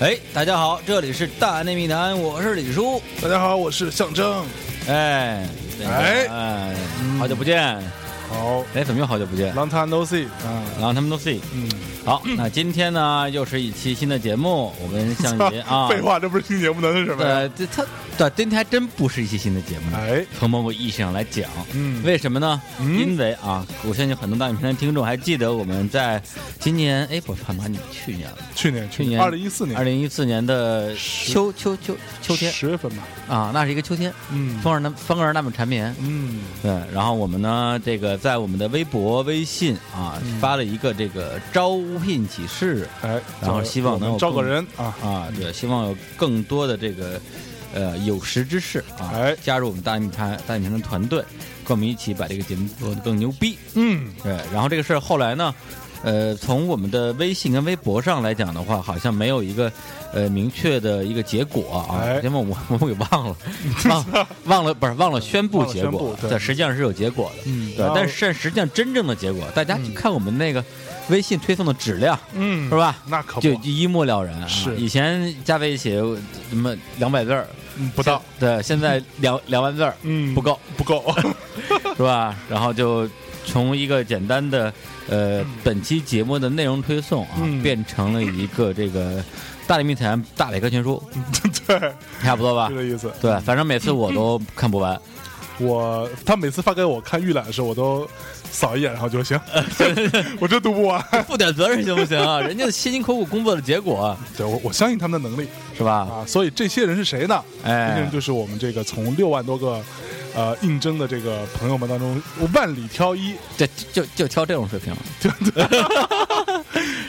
哎，大家好，这里是大内密谈，我是李叔。大家好，我是象征。哎，哎哎，好久不见。好哎，怎么又好久不见？，Long time no see 嗯，Long time no see。嗯，好，那今天呢，又是一期新的节目，我跟向 爷啊，废话，这不是新节目能，是什么呀？呃，这他对，今天还真不是一期新的节目。哎，从某个意义上来讲，嗯。为什么呢？嗯。因为啊，我相信很多大影片的听众还记得我们在今年，哎，不是他妈你去年了，去年去年二零一四年。二零一四年的秋秋秋秋天。十月份吧，啊，那是一个秋天，嗯。风儿那风儿那么缠绵，嗯，对，然后我们呢，这个在我们的微博、微信啊，嗯。发了一个这个招聘启事哎，然后希望能招个人啊，啊，对，希望有更多的这个呃有识之士啊，哎。加入我们大影盘大影盘的团队，跟我们一起把这个节目做得更牛逼。嗯，对，然后这个事儿后来呢，呃，从我们的微信跟微博上来讲的话，好像没有一个呃明确的一个结果啊，哎。因为我我给忘了，忘忘了不是忘了宣布忘了结果宣布，对。对，实际上是有结果的，嗯。对，但是实际上真正的结果，大家去看我们那个微信推送的质量，嗯，是吧？那可不，就就一目了然啊！是。以前加在一起什么两百字儿嗯不到，对，现在两两万字儿嗯，不够，不够，是吧？然后就从一个简单的呃本期节目的内容推送啊，嗯变成了一个这个大内密谈大百科全书，对，差不多吧这？个意思。对，反正每次我 都看不完。我他每次发给我看预览的时候，我都扫一眼，然后就行，我真读不完。负点责任行不行啊？人家辛辛苦苦工作的结果对我，我相信他们的能力是吧？啊，所以这些人是谁呢？这些哎人，就是我们这个从六万多个呃应征的这个朋友们当中万里挑一，对就就挑这种水平，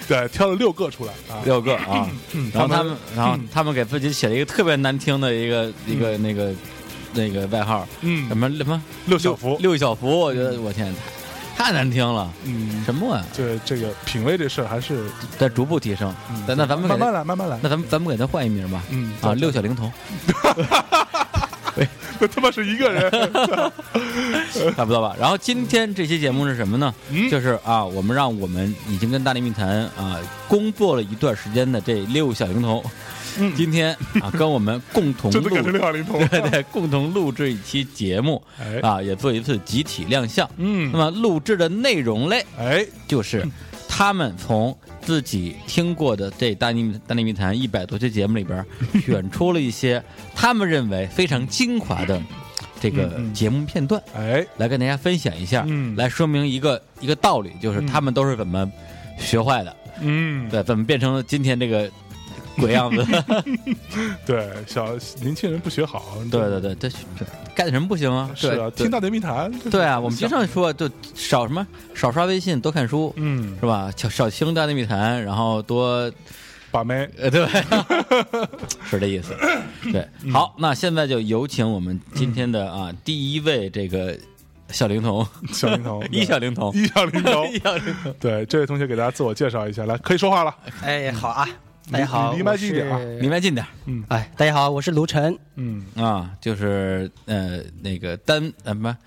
对，挑了六个出来啊。六个啊。然后他他们，然后他们给自己写了一个特别难听的一个一个那个那个外号，嗯什么什么六小福，六小福，我觉得我天，太太难听了，嗯，什么啊？这这个品味这事儿还是在逐步提升。嗯那那咱们慢慢来，慢慢来。那咱们咱们给他换一名吧。嗯啊，六小龄童，那他妈是一个人，差不多吧。然后今天这期节目是什么呢？嗯就是啊，我们让我们已经跟大力密谈啊工作了一段时间的这六小龄童，嗯今天啊跟我们共同录改成六小龄童 对。对，共同录制一期节目哎啊，也做一次集体亮相。嗯那么录制的内容类哎，就是他们从自己听过的这大内大内密谈一百多期节目里边 选出了一些他们认为非常精华的这个节目片段，哎，来跟大家分享一下，嗯来说明一个一个道理，就是嗯他们都是怎么学坏的，嗯，对，怎么变成了今天这个鬼样子。对，小年轻人不学好，对。对对，这这干什么不行啊？是啊，听大内密谈，对啊，我们经常说，就少什么少刷微信，多看书，嗯。是吧？少少听大内密谈，然后多把妹，呃，对，是这意思。对，好，那现在就有请我们今天的啊第一位这个小灵童，小灵童，一小灵童，一小灵童，一小灵童，对，这位同学给大家自我介绍一下，来，可以说话了。哎，好啊，大家好，离离麦近一点离麦近点嗯。哎，大家好，我是卢晨，嗯，啊，就是呃那个单呃什么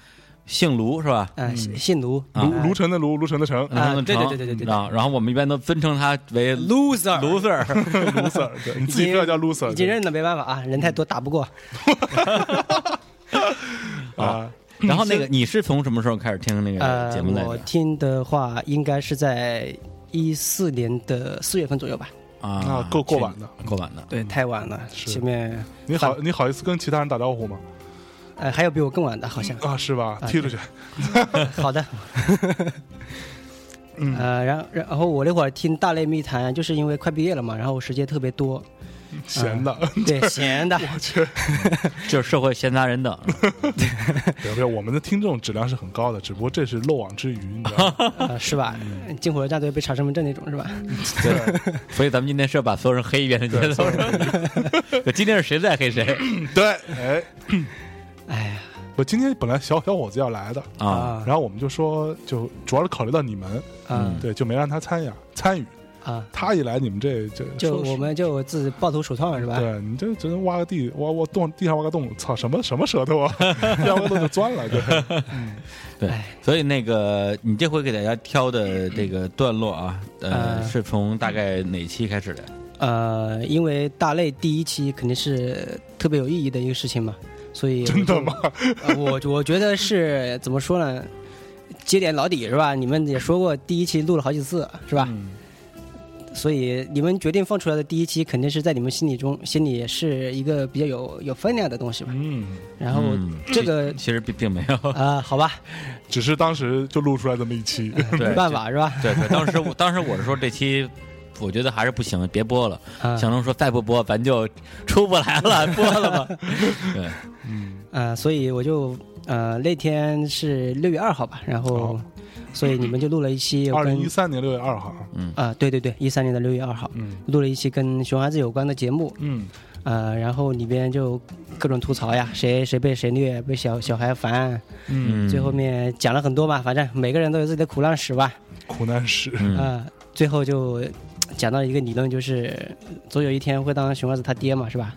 姓卢是吧？哎，姓姓卢，啊。卢卢晨的卢，卢晨的晨，啊对对对对对对。啊，然后我们一般都尊称他为 loser，loser，loser，对你自己不要叫 loser，已经认了，没办法啊，人太多打不过。啊，然后那个你是从什么时候开始听那个呃节，目来的？我听的话，应该是在一四年的四月份左右吧。啊啊？够够晚的，够晚的。对，太晚了，前面你好，你好意思跟其他人打招呼吗？呃还有比我更晚的，好像。啊，是吧？啊踢出去，好的。嗯呃，然然后我那会儿听大内密谈，就是因为快毕业了嘛，然后时间特别多，闲的，对，闲的，我去，就是社会闲杂人等，对不对？我们的听众质量是很高的，只不过这是漏网之鱼，你知道吗？呃，是吧？进火车站都要被查身份证那种，是吧？对，所以咱们今天是要把所有人黑一遍的节对，奏。对今天是谁在黑谁对，哎，哎呀我今天本来小小伙子要来的，啊？然后我们就说，就主要是考虑到你们，嗯对，就没让他参与参与。啊，他一来，你们这这就我们就自己抱头鼠窜是吧？对你这只能挖个地，挖挖洞，地上挖个洞，操，什么什么舌头啊，挖个洞就钻了，对，对哎，所以那个你这回给大家挑的这个段落啊，呃，呃是从大概哪期开始的？呃，因为大类第一期肯定是特别有意义的一个事情嘛，所以真的吗？呃我我觉得是怎么说呢？接点老底是吧？你们也说过第一期录了好几次是吧？嗯所以你们决定放出来的第一期，肯定是在你们心里中心里是一个比较有有分量的东西吧。嗯，然后嗯这个其实并并没有，啊、好吧，只是当时就录出来这么一期，对 没办法是吧？对对，当时我当时我是说这期。我觉得还是不行，别播了。啊小龙说再不播，咱就出不来了，播了吧。对，嗯，呃，所以我就呃那天是六月二号吧，然后好所以你们就录了一期二跟零一三年六月二号，嗯。啊、对对对，一三年的六月二号嗯。录了一期跟熊孩子有关的节目，嗯。呃，然后里边就各种吐槽呀，谁谁被谁虐，被小小孩烦，嗯，最后面讲了很多吧，反正每个人都有自己的苦难史吧，苦难史，嗯。啊、最后就讲到一个理论，就是总有一天会当熊孩子他爹嘛，是吧？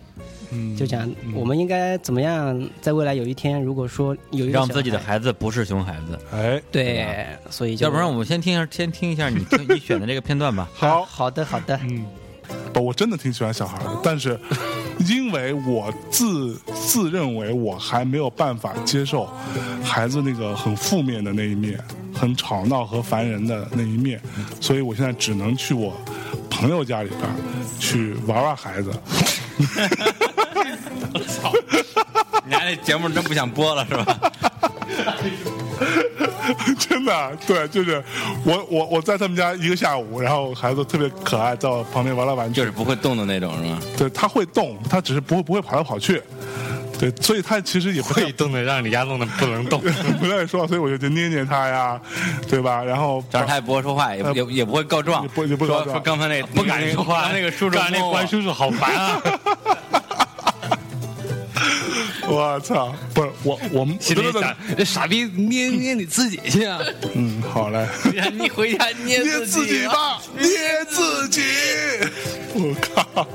嗯，就讲嗯。我们应该怎么样，在未来有一天，如果说有一让自己的孩孩子不是熊孩子。哎，对，所以就要不然我们先听一下，先听一下你你选的这个片段吧。好，好的好的，嗯，不，我真的挺喜欢小孩的，但是因为我自自认为我还没有办法接受孩子那个很负面的那一面，很吵闹和烦人的那一面，所以我现在只能去我朋友家里边去玩玩孩子。你家这节目真不想播了是吧？真的，对，就是我我我在他们家一个下午，然后孩子特别可爱，在我旁边玩来玩去，就是不会动的那种，是吗？对，他会动，他只是不会不会跑来跑去，对，所以他其实也不会动的让你家弄的不能动。不太说，所以我就就捏捏他呀，对吧？然后但是他也不会说话，也也也不会告状也，不也不告说状说刚才那不敢说话，刚才那个叔叔那关叔叔好烦啊！我操，不是我我们心里真的想，这傻逼捏捏你自己去啊！嗯，好嘞，你回家捏捏自己吧，捏自己，我靠，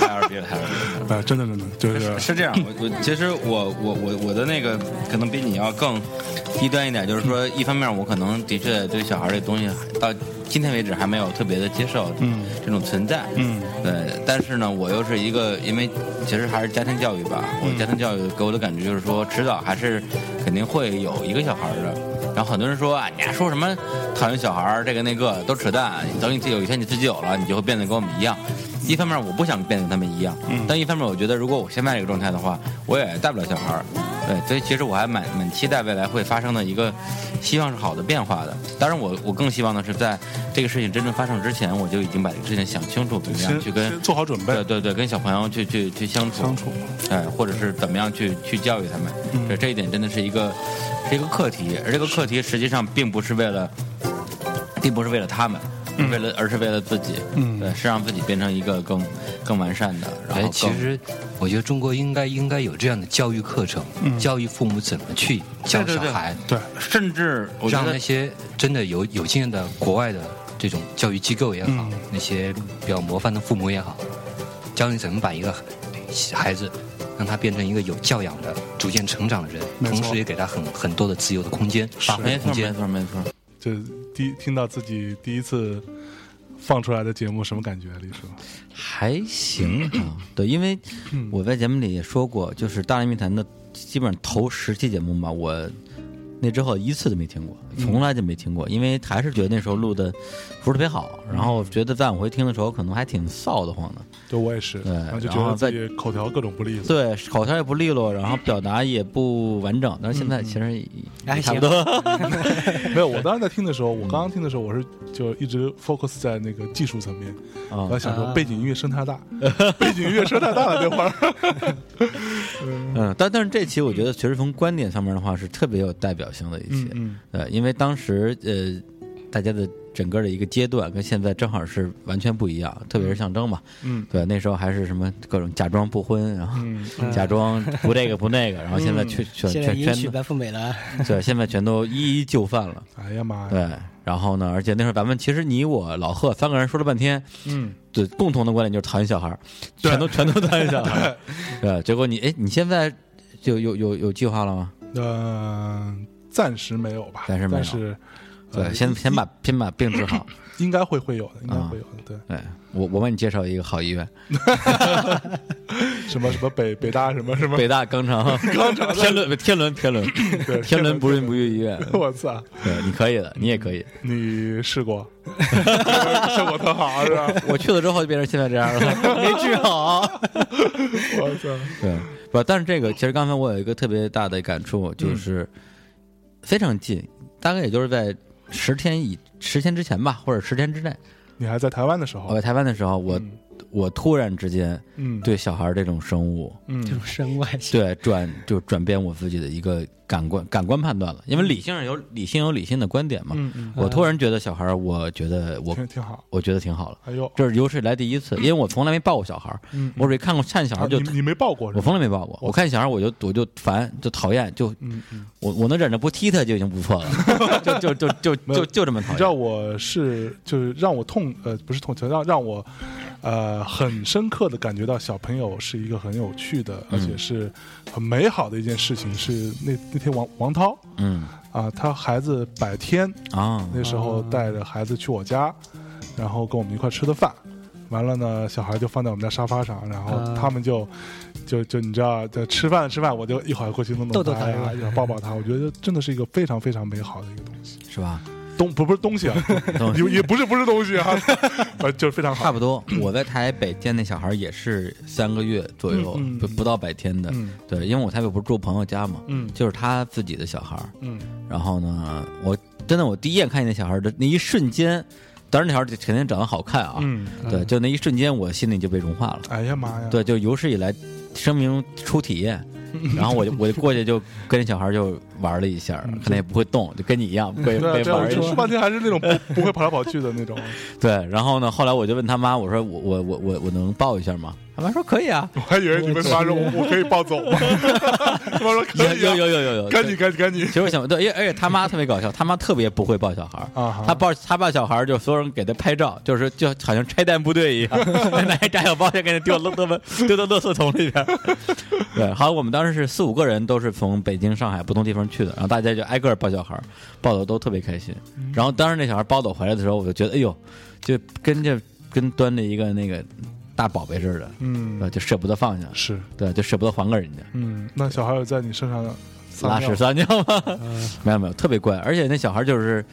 太二逼了，太二逼了。啊，真的真的就是是这样，我我其实我我我我的那个可能比你要更低端一点，就是说，一方面我可能的确对小孩这东西到今天为止还没有特别的接受，嗯，这种存在，嗯，对，但是呢，我又是一个，因为其实还是家庭教育吧，我家庭教育给我的感觉就是说，迟早还是肯定会有一个小孩的。然后很多人说啊，你还说什么讨厌小孩儿，这个那个都扯淡。等你有一天你自己有了，你就会变得跟我们一样。一方面我不想变得跟他们一样，但一方面我觉得如果我现在这个状态的话，我也带不了小孩儿。对，所以其实我还蛮蛮期待未来会发生的一个，希望是好的变化的。当然我我更希望的是在这个事情真正发生之前，我就已经把这个事情想清楚，怎么样去跟做好准备对对对，跟小朋友去去去相处，相处，哎，或者是怎么样去去教育他们，嗯这这一点真的是一个是一个课题，而这个课题实际上并不是为了，并不是为了他们，为了而是为了自己，嗯。对，是让自己变成一个更更完善的，然哎后，其实我觉得中国应该应该有这样的教育课程，嗯。教育父母怎么去教对对对。小孩，对，甚至我觉得让那些真的有有经验的国外的这种教育机构也好，嗯。那些比较模范的父母也好，教你怎么把一个孩子让他变成一个有教养的、逐渐成长的人，同时也给他很很多的自由的空间，发挥没错没的空间。错没错，就第听到自己第一次放出来的节目什么感觉？李叔，还行啊，对，因为我在节目里也说过，就是《大内密谈》的基本上头十期节目嘛，我那之后一次都没听过，从来就没听过，因为还是觉得那时候录的不是特别好，然后觉得再往回听的时候，可能还挺臊得慌的。对我也是，对然后就觉得自己口条各种不利索。对，口条也不利落，然后表达也不完整，但是现在其实也哎差不多。没有，我当时在听的时候，我刚刚听的时候，我是就一直 focus 在那个技术层面，啊我在想说啊背景音乐声太大，背景音乐声太大了，这会儿。嗯，但但是这期我觉得，其实从观点上面的话，是特别有代表性的一些。嗯对，因为当时呃，大家的整个的一个阶段跟现在正好是完全不一样，特别是象征嘛，嗯。对，那时候还是什么各种假装不婚，然后 嗯，假装不这个不那个，然后现在全全全全娶白富美了，对，现在全都一一就范了。哎呀妈呀，对，然后呢，而且那时候咱们其实你我老贺三个人说了半天，嗯，对，共同的观点就是讨厌小孩儿，全都 全都讨厌小孩儿。对，结果你哎，你现在就有有有计划了吗？呃，暂时没有吧，暂时没有但是对，呃先先把先把病治好。应该会会有的，应该啊会有的，对，对我我帮你介绍一个好医院，什么什么北北大什么什么，北大肛肠肛肠 天伦天伦天伦对天伦不孕不育医院。我操，对，你可以的，你也可以。你试过，效果特好是吧？我去了之后就变成现在这样了，没治好。我操，对，不，但是这个其实刚才我有一个特别大的感触，就是非常近，大概也就是在十天以十天之前吧，或者十天之内。你还在台湾的时候，我在台湾的时候，我、嗯我突然之间嗯对小孩这种生物，嗯这种身外性。对转就转变我自己的一个感官感官判断了，因为理性上有理性有理性的观点嘛。嗯嗯，我突然觉得小孩，我觉得我挺挺好，我觉得挺好了。哎呦，这是有史以来第一次，因为我从来没抱过小孩，嗯，我只看过看小孩就啊你你没抱过是我？从来没抱过，我看小孩我就我就烦就讨厌，就嗯嗯，我我能忍着不踢他就已经不错了，就就就就就就这么讨你知道。我是就是让我痛呃不是痛，就让让我呃很深刻的感觉到小朋友是一个很有趣的，而且是很美好的一件事情。是那那天王王涛嗯啊，他孩子百天啊那时候带着孩子去我家，然后跟我们一块吃的饭。完了呢，小孩就放在我们家沙发上，然后啊他们就、就就你知道，在吃饭吃饭，我就一会儿过去弄弄逗逗他他呀，一会儿抱抱他。我觉得真的是一个非常非常美好的一个东西。是吧？东不不是东西啊 也也不是不是东西啊，呃，就是非常好。差不多。我在台北见那小孩也是三个月左右，嗯嗯不不到百天的。嗯对，因为我台北不是住朋友家嘛，嗯就是他自己的小孩。嗯然后呢，我真的我第一眼看见那小孩的那一瞬间，当然那小孩肯定长得好看啊，嗯，对，就那一瞬间我心里就被融化了。哎呀妈呀，对，就有史以来生命初体验。然后我就我就过去就跟那小孩就玩了一下，可能也不会动，就跟你一样 被被玩半天还是那种不 不会跑来跑去的那种。对，然后呢，后来我就问他妈，我说我我我我我能抱一下吗？他妈说可以啊，我还以为你们妈说我我可以抱走吗？他妈说可以有啊，有有有有，赶紧赶紧赶紧其实我想，对，因为而且他妈特别搞笑，他妈特别不会抱小孩儿。啊！他抱他抱小孩儿，就所有人给他拍照，就是就好像拆弹部队一样，拿一炸药包就给他丢到垃圾丢到垃圾桶里边。对，好我们当时是四五个人，都是从北京、上海不同地方去的，然后大家就挨个抱小孩，抱的都特别开心。然后当时那小孩抱走回来的时候，我就觉得，哎呦，就跟这跟端着一个那个大宝贝似的，嗯对，就舍不得放下，是对，就舍不得还给人家。嗯，那小孩有在你身上 拉屎撒尿吗？没有没有，特别乖，而且那小孩就是。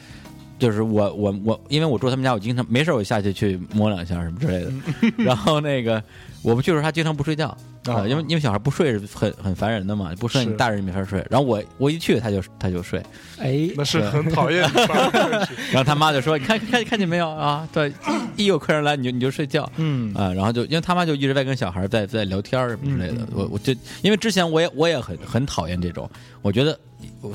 就是我我我，因为我住他们家，我经常没事我下去去摸两下什么之类的。然后那个我不去的时候，他经常不睡觉啊、因为因为小孩不睡是很很烦人的嘛，不睡你大人也没法睡。然后我我一去他就他就睡，哎，那是很讨厌 然后他妈就说：“你看看看见没有啊？对，一有客人来你就你就睡觉。”嗯啊，然后就因为他妈就一直在跟小孩在在聊天儿什么之类的，我我就因为之前我也我也很很讨厌这种，我觉得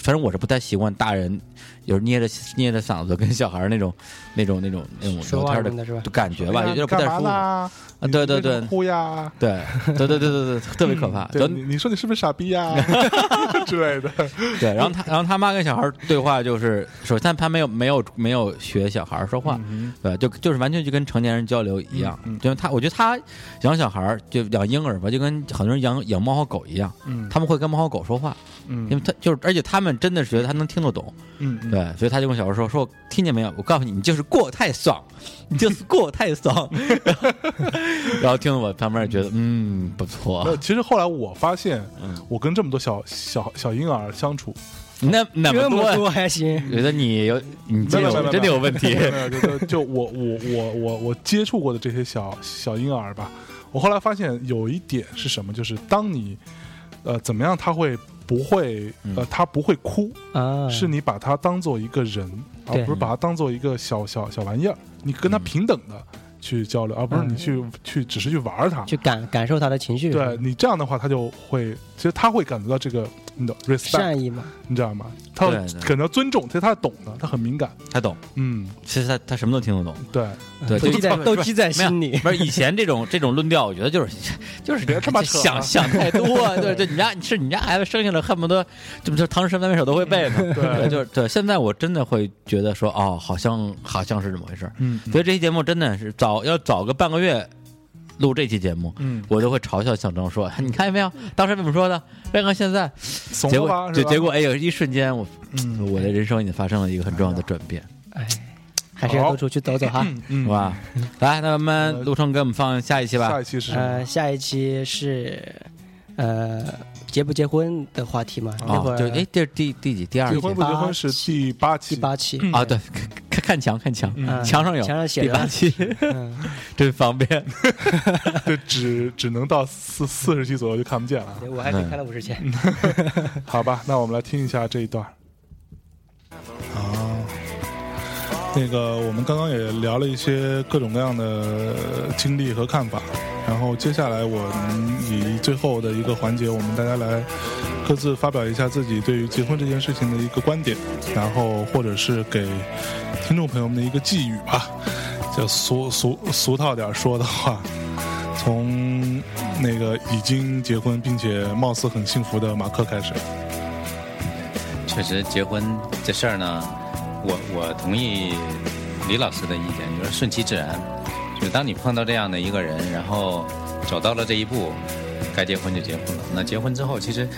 反正我是不太习惯大人有时捏着捏着嗓子跟小孩那种那种那种那种聊天的是吧的感觉吧，有点不太舒服。对对对哭呀！对对对对对对，特别可怕。就对你你说你是不是傻逼呀 之类的？对，然后他然后他妈跟小孩对话就是，首先他没有没有没有学小孩说话，嗯对，就就是完全就跟成年人交流一样，嗯嗯因为他我觉得他养小孩就养婴儿吧，就跟很多人养养猫和狗一样，嗯他们会跟猫和狗说话，嗯。因为他就是而且他们真的是觉得他能听得懂，嗯嗯。对，所以他就跟小孩说说听见没有？我告诉你，你就是过太爽，你就是过太爽，然后听了我旁边觉得嗯不错，，其实后来我发现嗯，我跟这么多小小小婴儿相处，那那这么么多，还行，觉得你有你真的有问题，没有 就就就我我我我我接触过的这些小小婴儿吧，我后来发现有一点是什么，就是当你呃怎么样，他会不会呃嗯他不会哭，啊，是你把他当做一个人，而不是把他当做一个小小小玩意儿，你跟他嗯平等的去交流，而不是你去去只是去玩他。去感感受他的情绪，对你这样的话，他就会，其实他会感觉到这个你懂 respect，善意嘛，你知道吗？他对对可能尊重，其实他懂的，他很敏感。他懂，嗯，其实他他什么都听得懂。对，对，都记在就都记在心里。不是以前这种这种论调，我觉得就是 就是别他妈想 想太多，对对，你家是你家孩子生下来恨不得这不就唐诗三百首都会背吗？对，就是对。现在我真的会觉得说，哦，好像好像是这么回事。嗯所以这期节目真的是早要早个半个月录这期节目，嗯，我就会嘲笑象征说，你看见没有，当时怎么说的？再看现在，怂结果了吧？是吧结果，哎呦，一瞬间我嗯我的人生已经发生了一个很重要的转变，哎，还是要多出去走走哈。嗯是吧？来，那我们陆冲给我们放下一期吧下。一期是？呃，下一期是呃结不结婚的话题嘛？那会哦，儿就哎，这是第第几？第二期结婚不结婚是第八期，第八期啊？对，看看墙，看墙，嗯墙上有，墙上写着第八期，嗯，真方便。就只只能到四四十期左右就看不见了。我还可以看到五十千。好吧，那我们来听一下这一段。啊，那个我们刚刚也聊了一些各种各样的经历和看法，然后接下来我们以最后的一个环节，我们大家来各自发表一下自己对于结婚这件事情的一个观点，然后或者是给听众朋友们的一个寄语吧，就俗俗俗套点说的话。从那个已经结婚并且貌似很幸福的马克开始。确实，结婚这事儿呢，我我同意李老师的意见，就是顺其自然。就是当你碰到这样的一个人，然后走到了这一步，该结婚就结婚了。那结婚之后，其实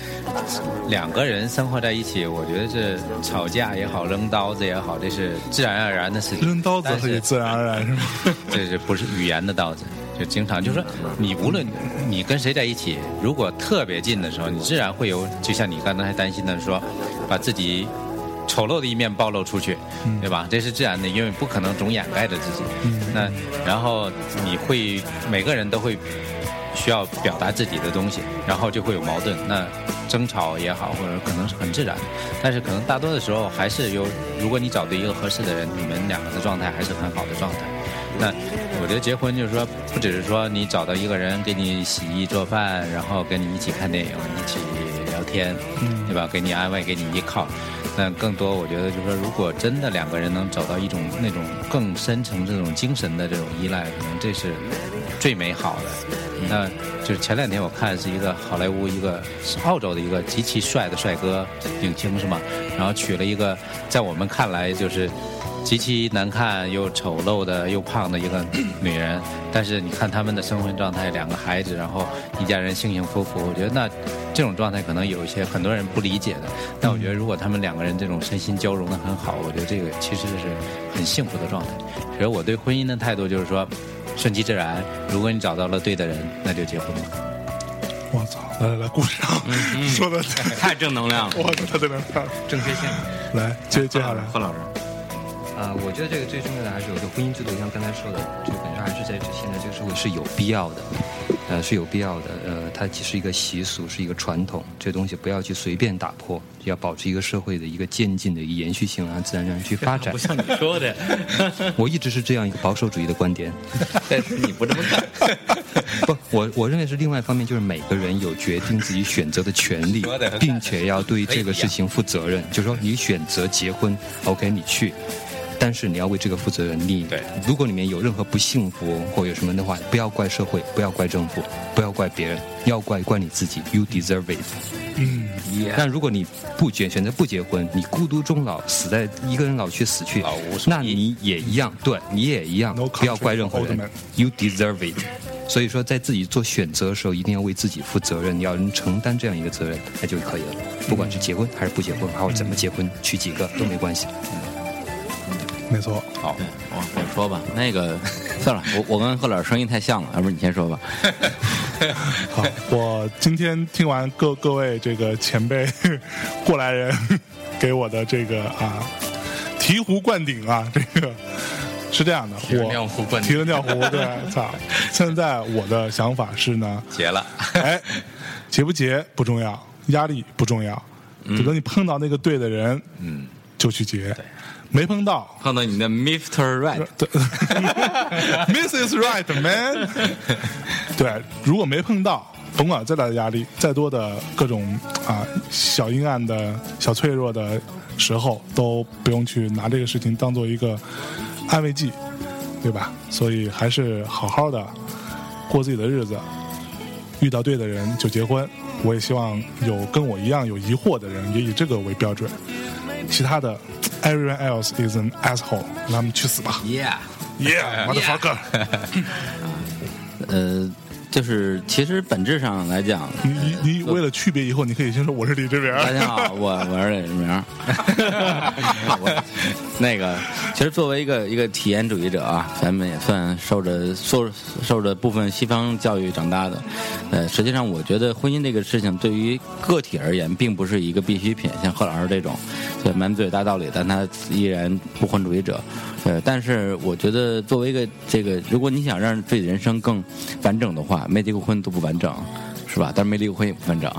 两个人生活在一起，我觉得是吵架也好，扔刀子也好，这是自然而然的事情。扔刀子也自然而然是吗？这是不是语言的刀子？就经常就是说，你无论你跟谁在一起，如果特别近的时候，你自然会有，就像你刚才还担心的说，把自己丑陋的一面暴露出去，对吧？这是自然的，因为不可能总掩盖着自己。那然后你会每个人都会需要表达自己的东西，然后就会有矛盾。那争吵也好，或者可能是很自然的，但是可能大多的时候还是有，如果你找对一个合适的人，你们两个的状态还是很好的状态。那我觉得结婚就是说，不只是说你找到一个人给你洗衣做饭，然后跟你一起看电影，一起聊天，对吧？给你安慰，给你依靠。那更多，我觉得就是说，如果真的两个人能找到一种那种更深层这种精神的这种依赖，可能这是最美好的。那就是前两天我看是一个好莱坞一个是澳洲的一个极其帅的帅哥影星是吗？然后娶了一个在我们看来就是极其难看又丑陋的又胖的一个女人，但是你看他们的生活状态，两个孩子，然后一家人幸幸福福，我觉得那这种状态可能有一些很多人不理解的。但我觉得如果他们两个人这种身心交融的很好，我觉得这个其实是很幸福的状态。其实我对婚姻的态度就是说，顺其自然，如果你找到了对的人，那就结婚吧。我操！来来来，鼓掌！说的太正能量了。我操，太对了！正确性。来，接接下来，贺老师。啊、我觉得这个最重要的还是有个婚姻制度，像刚才说的，这个本身还是在现在这个社会是有必要的，呃，是有必要的。呃，它只是一个习俗，是一个传统，这东西不要去随便打破，要保持一个社会的一个渐进的一个延续性，然后自然而然去发展 不。像你说的，我一直是这样一个保守主义的观点。但是你不这么看。不，我我认为是另外一方面，就是每个人有决定自己选择的权利并且要对这个事情负责任。就是说，你选择结婚，OK，你去。但是你要为这个负责任。你对如果里面有任何不幸福或有什么的话，不要怪社会，不要怪政府，不要怪别人，要怪怪你自己。You deserve it。嗯，但如果你不结选择不结婚，你孤独终老，死在一个人老去死去那你也一样，对你也一样不要怪任何人。You deserve it。所以说，在自己做选择的时候，一定要为自己负责任，你要能承担这样一个责任，那就可以了。不管是结婚还是不结婚，还有怎么结婚，娶几个都没关系。没错。好，我我说吧，那个算了，我我跟贺老师声音太像了，要不你先说吧。好，我今天听完各各位这个前辈 过来人给我的这个啊醍醐灌顶啊，这个是这样的，了我尿壶灌顶提了尿壶，对，操！现在我的想法是呢，结了，哎，结不结不重要，压力不重要，等到你碰到那个对的人，嗯，就去结，没碰到碰到你的 Mr. Right，对，Mrs. Right Man，对，如果没碰到，甭管再大的压力，再多的各种啊小阴暗的小脆弱的时候，都不用去拿这个事情当做一个安慰剂，对吧？所以还是好好的过自己的日子，遇到对的人就结婚。我也希望有跟我一样有疑惑的人，也以这个为标准。其他的 ，everyone else is an asshole，让他们去死吧 Yeah， ，yeah，motherfucker。呃， 就是其实本质上来讲，你你你为了区别以后，你可以先说我是李志明。大家好，我我是李志明。我 那个，其实作为一个一个体验主义者啊，咱们也算受着受受着部分西方教育长大的。呃，实际上我觉得婚姻这个事情对于个体而言，并不是一个必需品，像贺老师这种，对满嘴大道理，但他依然不婚主义者。呃，但是我觉得作为一个这个，如果你想让自己人生更完整的话，没离过婚都不完整。是吧？但是没离过婚也不完整。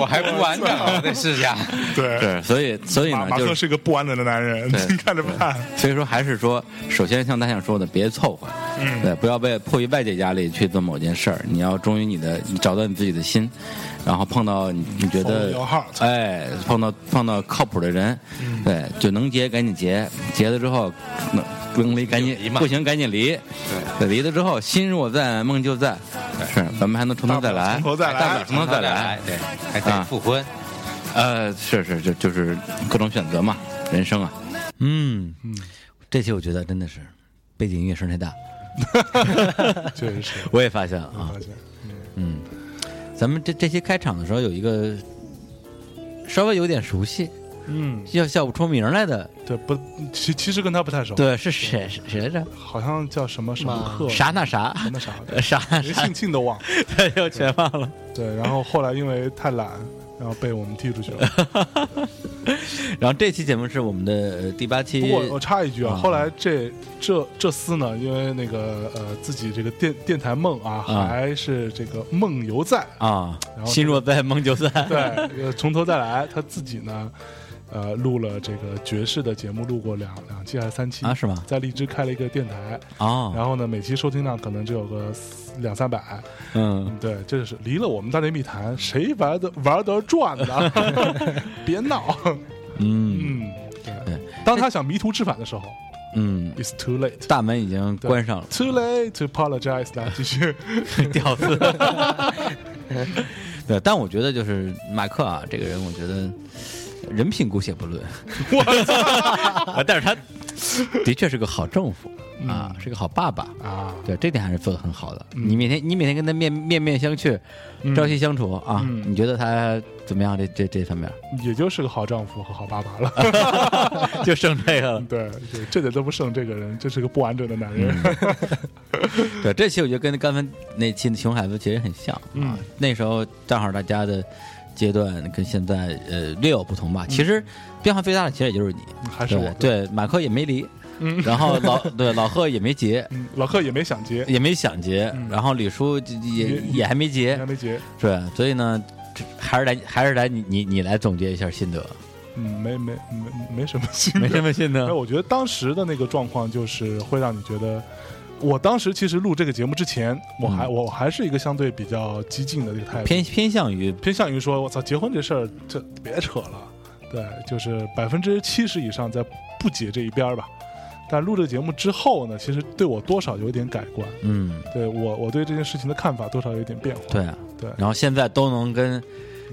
我还不完整，我得试一下。对，是，所以所以呢，马马克就是是个不完整的男人，对你看着办。所以说还是说，首先像大象说的，别凑合，嗯对，不要被迫于外界压力去做某件事儿，你要忠于你的，你找到你自己的心，然后碰到你你觉得哎，碰到碰到靠谱的人，嗯。对，就能结赶紧结，结了之后能不能离赶紧不行赶紧离，对，离了之后心若在梦就在，是，咱们还能从头再来，从头再来。大不了从头再来，对，还啊。得复婚。呃，是是就就是各种选择嘛，人生啊，嗯。嗯，这期我觉得真的是背景音乐声太大，确实是，我也发现了啊。发。现嗯，咱们这这期开场的时候有一个稍微有点熟悉，嗯，要叫不出名来的，对，不，其其实跟他不太熟，，对，是谁谁谁来着？好像叫什么什么克，啥那啥，什么啥，呃 啥那 连啥姓，庆都忘了。又全忘了。对，然后后来因为太懒，然后被我们踢出去了。然后这期节目是我们的呃第八期不，过我插一句啊，啊后来这这这厮呢，因为那个呃自己这个电电台梦啊，啊还是这个梦犹在，啊然，后心若在，梦就在。对，呃从头再来，他自己呢。呃，录了这个爵士的节目，录过两两期还是三期啊是吗在荔枝开了一个电台，哦，然后呢，每期收听量可能只有个两三百。嗯嗯，对，这是离了我们大内密谈，谁玩的玩得转呢？别闹。嗯嗯，对对。当他想迷途知返的时候嗯，，it's too late。大门已经关上了，Too late to apologize。来，继续。屌丝。对，但我觉得就是马克啊，这个人，我觉得人品姑且不论，啊但是他的确是个好丈夫啊，是个好爸爸。啊，对，这点还是做的很好的。你每天你每天跟他面面面相觑，嗯朝夕相处啊，嗯你觉得他怎么样？这这这方面也就是个好丈夫和好爸爸了。就剩这个了。对，对这点都不剩这个人，这是个不完整的男人。对，这期我觉得跟刚才那期的熊孩子其实很像啊。嗯那时候正好大家的阶段跟现在呃略有不同吧。其实变化最大的其实也就是你，还是我对。对，马克也没离，嗯。然后老 对老贺也没结，嗯，老贺也没想结，也没想结，嗯。然后李叔也也还没结。还，没结。是？所以呢，还是来还是来你你你来总结一下心得，嗯，没没没没什么心没什么心得。哎，我觉得当时的那个状况就是会让你觉得，我当时其实录这个节目之前，我还、我还是一个相对比较激进的这个态度，偏偏向于偏向于说，我操，结婚这事儿这别扯了，对，就是百分之七十以上在不结这一边儿吧。但录这个节目之后呢，其实对我多少有点改观，嗯。对我我对这件事情的看法多少有点变化。对啊，对，然后现在都能跟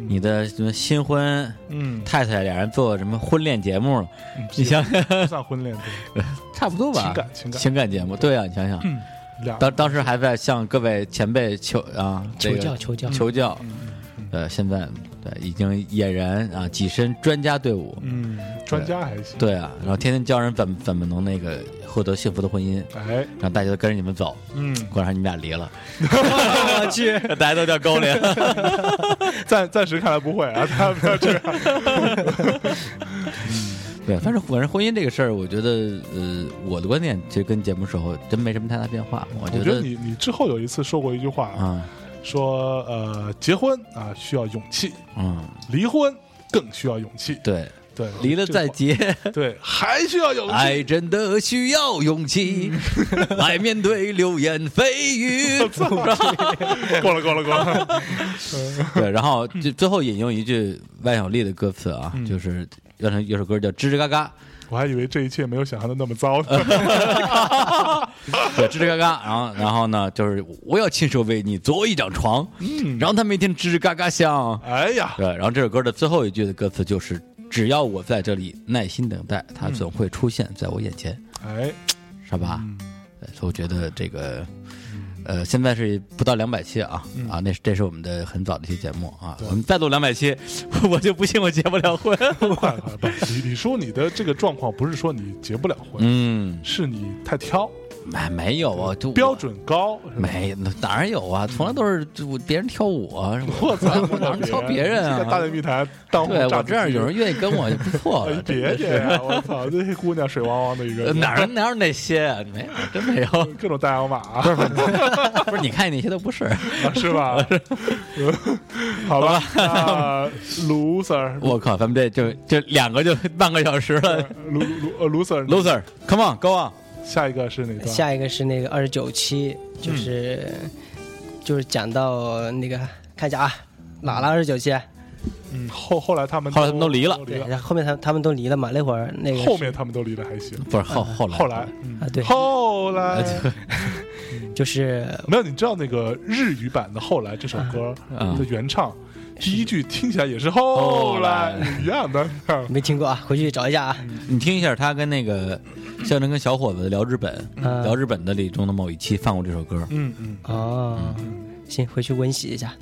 你的什么新婚嗯，太太俩人做什么婚恋节目了，嗯你想想算婚恋，对，差不多吧？情感情感。情感节目，对啊，你想想，嗯，当当时还在向各位前辈求啊这求教求教，求教，嗯呃，现在对已经俨然啊跻身专家队伍，嗯，专家还行，对啊，然后天天教人怎么怎么能那个获得幸福的婚姻，哎，让大家都跟着你们走，嗯，果然你们俩离了，我去，大家都叫高连，暂暂时看来不会啊，大家不要这样。对，反正反正婚姻这个事儿，我觉得呃，我的观点其实跟节目时候真没什么太大变化，我觉得我觉得你你之后有一次说过一句话，啊说呃，结婚啊需要勇气，嗯，离婚更需要勇气。对，对对离了再结，对，还需要勇气。爱真的需要勇气来面对流言蜚语。够了，够了，够了。对，然后就最后引用一句万晓利的歌词啊，就是有首有首歌叫《吱吱嘎嘎》，我还以为这一切没有想象的那么糟呢。对，吱吱嘎嘎，然后然后呢，就是我要亲手为你做一张床，嗯，让他每天吱吱嘎嘎响。哎呀，对，然后这首歌的最后一句的歌词就是：“只要我在这里耐心等待，他总会出现在我眼前。哎，是吧？对，所以我觉得这个，呃，现在是不到两百期啊，啊，那是这是我们的很早的一期节目啊，我们再录两百期，我就不信我结不了婚。快快不，李李叔，你的这个状况不是说你结不了婚，嗯，是你太挑，没没有啊，就标准高。没，那哪儿有啊？从来都是就别人挑我，我操，我哪能挑别人啊大密谈对我这样有人愿意跟我就不错 哎了。别介呀！我操，这些姑娘水汪汪的一个，呃 哪儿哪有那些啊？没有，真没有。各种大洋马，不是不是不是，你看那些都不是。啊是吧？好吧，那卢 Sir，我靠，咱们这就就两个就半个小时了。卢卢呃卢 Sir，Loser，come on，go on。下一个是哪段？下一个是那个二十九期，就是、就是讲到那个看一下啊，哪了二十九期？嗯，后后来他们后来他们都离了。对，然后后面他他们都离了嘛，那会儿那个后面他们都离了还行。不是后后来。后来，嗯。啊对，后来。就是没有，你知道那个日语版的《后来》这首歌啊。的原唱，第一句听起来也是后来一样的。没听过啊，回去找一下啊。你听一下他跟那个肖晨跟小伙子聊日本，嗯聊日本的里中的某一期放过这首歌。嗯嗯，哦，行，回去温习一下。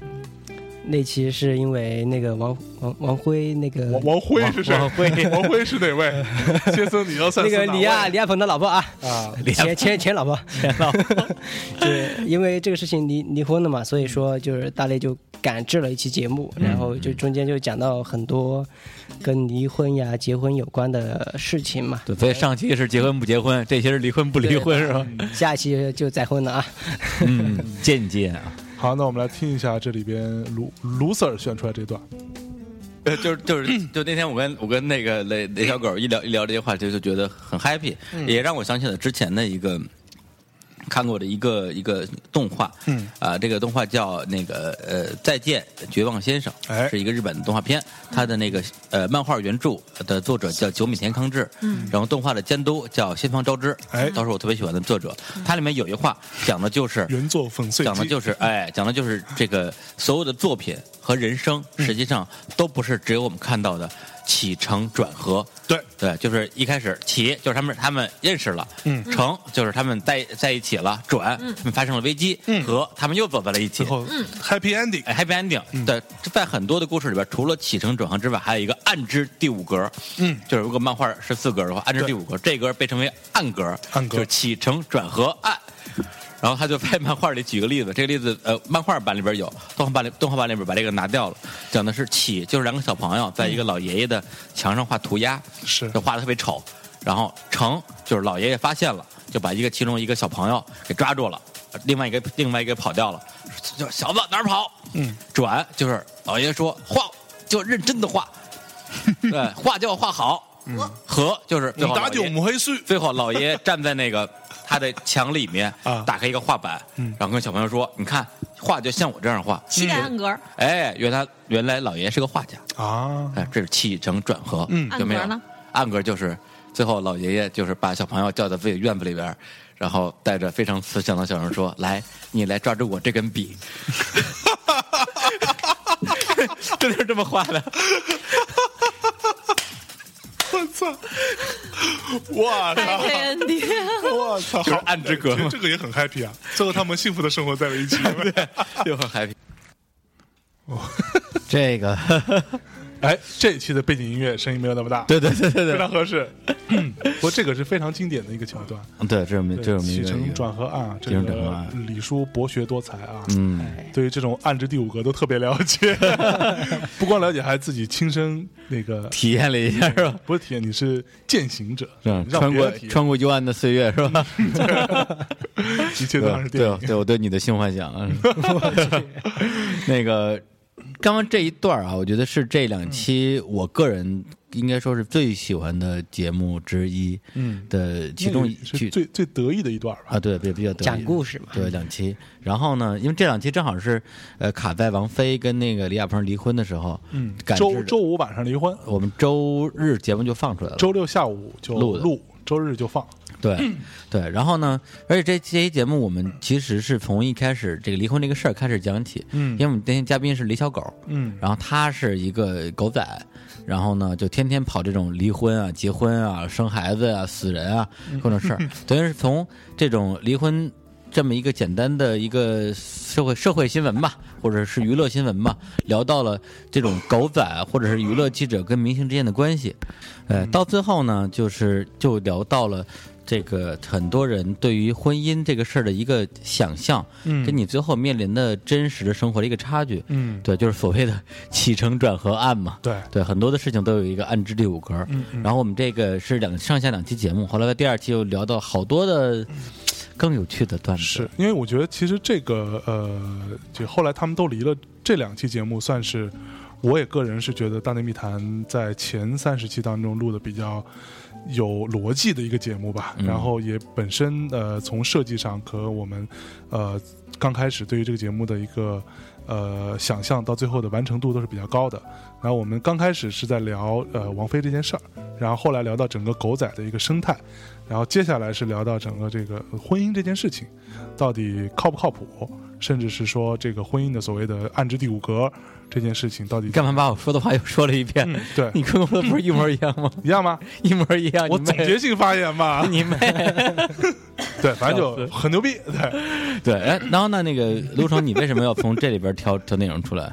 那期是因为那个王王王辉那个王王辉是谁？王辉 王辉是哪位？先生，你要算那个李亚李亚鹏的老婆啊，啊，前前前老婆，前老婆，对，因为这个事情离离婚了嘛，所以说就是大类就赶制了一期节目，然后就中间就讲到很多跟离婚呀、结婚有关的事情嘛。对，所以上期是结婚不结婚，这期是离婚不离婚，是吧？下一期就再婚了啊！嗯，间接啊，好，那我们来听一下这里边卢卢 Sir 选出来这段。呃，就是就是 就那天我跟我跟那个雷雷小狗一聊一聊这些话题，就觉得很 happy，、也让我想起了之前的一个看过的一个一个动画，嗯。啊、这个动画叫那个呃再见绝望先生，哎。是一个日本的动画片，它的那个呃漫画原著的作者叫久米田康治，嗯，然后动画的监督叫新房昭之，哎。都是我特别喜欢的作者，它里面有一话讲的就是原作粉碎讲的就是哎，讲的就是这个所有的作品和人生，实际上都不是只有我们看到的起承转合。对。对，就是一开始起就是他们他们认识了，嗯。成就是他们在在一起了，转他们发生了危机，嗯。和他们又走在了一起。最。后 Happy Ending。哎，Happy Ending，、对，在很多的故事里边，除了起承转合之外，还有一个暗之第五格，嗯。就是如果漫画是四格的话，暗之第五格，这格被称为暗格，暗格就是起承转合暗。然后他就在漫画里举个例子，这个例子呃，漫画版里边有，动画版里动画版里边把这个拿掉了，讲的是起就是两个小朋友在一个老爷爷的墙上画涂鸦，是就画的特别丑，然后成就是老爷爷发现了，就把一个其中一个小朋友给抓住了，另外一个另外一个跑掉了，就小子哪儿跑？嗯，转就是老爷爷说画就认真的画，对，画就要画好，和就是最后打就老爷唔黑水。最后老爷爷站在那个他的墙里面啊。打开一个画板，嗯。然后跟小朋友说：“你看画就像我这样画。期待暗格，”哎，原来原来老爷爷是个画家，啊，哎，这是起承转合，嗯。有没有？暗格呢？暗格就是最后老爷爷就是把小朋友叫到自己院子里边，然后带着非常慈祥的笑容说：“来，你来抓住我这根笔。” 真的是这么画的，我操！我操我操！就是好暗之歌这个也很 happy 啊！最后他们幸福的生活在了一起。对就很 happy。这个，哎，这一期的背景音乐声音没有那么大，对对对对非，常合适。嗯不过这个是非常经典的一个桥段，对，这是我们这是我们一起承转合啊，这个李叔博学多才啊，嗯，对于这种暗之第五格都特别了解，不光了解，还自己亲身那个体验了一下是吧？不是体验，你是践行者？穿过穿过幽暗的岁月是吧？一切都是。对对，我对你的性幻想啊。那个刚刚这一段啊，我觉得是这两期我个人应该说是最喜欢的节目之一嗯，的其中一句最最得意的一段吧。啊，对，比比较得意讲故事嘛对，两期。然后呢，因为这两期正好是呃卡在王菲跟那个李亚鹏离婚的时候，嗯，赶周周五晚上离婚，我们周日节目就放出来了。周六下午就录录，周日就放。对 对，然后呢，而且这这期节目我们其实是从一开始这个离婚这个事儿开始讲起，嗯因为我们那天嘉宾是李小狗，嗯然后他是一个狗仔，然后呢就天天跑这种离婚啊、结婚啊、生孩子啊、死人啊各种事儿，等于是从这种离婚这么一个简单的一个社会社会新闻吧，或者是娱乐新闻吧，聊到了这种狗仔或者是娱乐记者跟明星之间的关系，呃，到最后呢，就是就聊到了。这个很多人对于婚姻这个事儿的一个想象，嗯。跟你最后面临的真实的生活的一个差距，嗯，对，就是所谓的 起承转合案嘛。对，对，很多的事情都有一个暗之第五格。嗯嗯。然后我们这个是两上下两期节目，后来在第二期又聊到好多的更有趣的段子。是因为我觉得其实这个呃，就后来他们都离了，这两期节目算是，我也个人是觉得《大内密谈》在前三十期当中录的比较有逻辑的一个节目吧，嗯然后也本身呃从设计上和我们呃刚开始对于这个节目的一个。呃，想象到最后的完成度都是比较高的。然后我们刚开始是在聊呃王菲这件事儿，然后后来聊到整个狗仔的一个生态，然后接下来是聊到整个这个婚姻这件事情，到底靠不靠谱，甚至是说这个婚姻的所谓的暗之第五格这件事情到底你干嘛把我说的话又说了一遍？嗯对你跟我说的不是一模一样吗？一样吗？一模一样。我总结性发言吧，你妹。对，反正就很牛逼，对，对，哎，然后呢，那个刘成，你为什么要从这里边挑挑内容出来？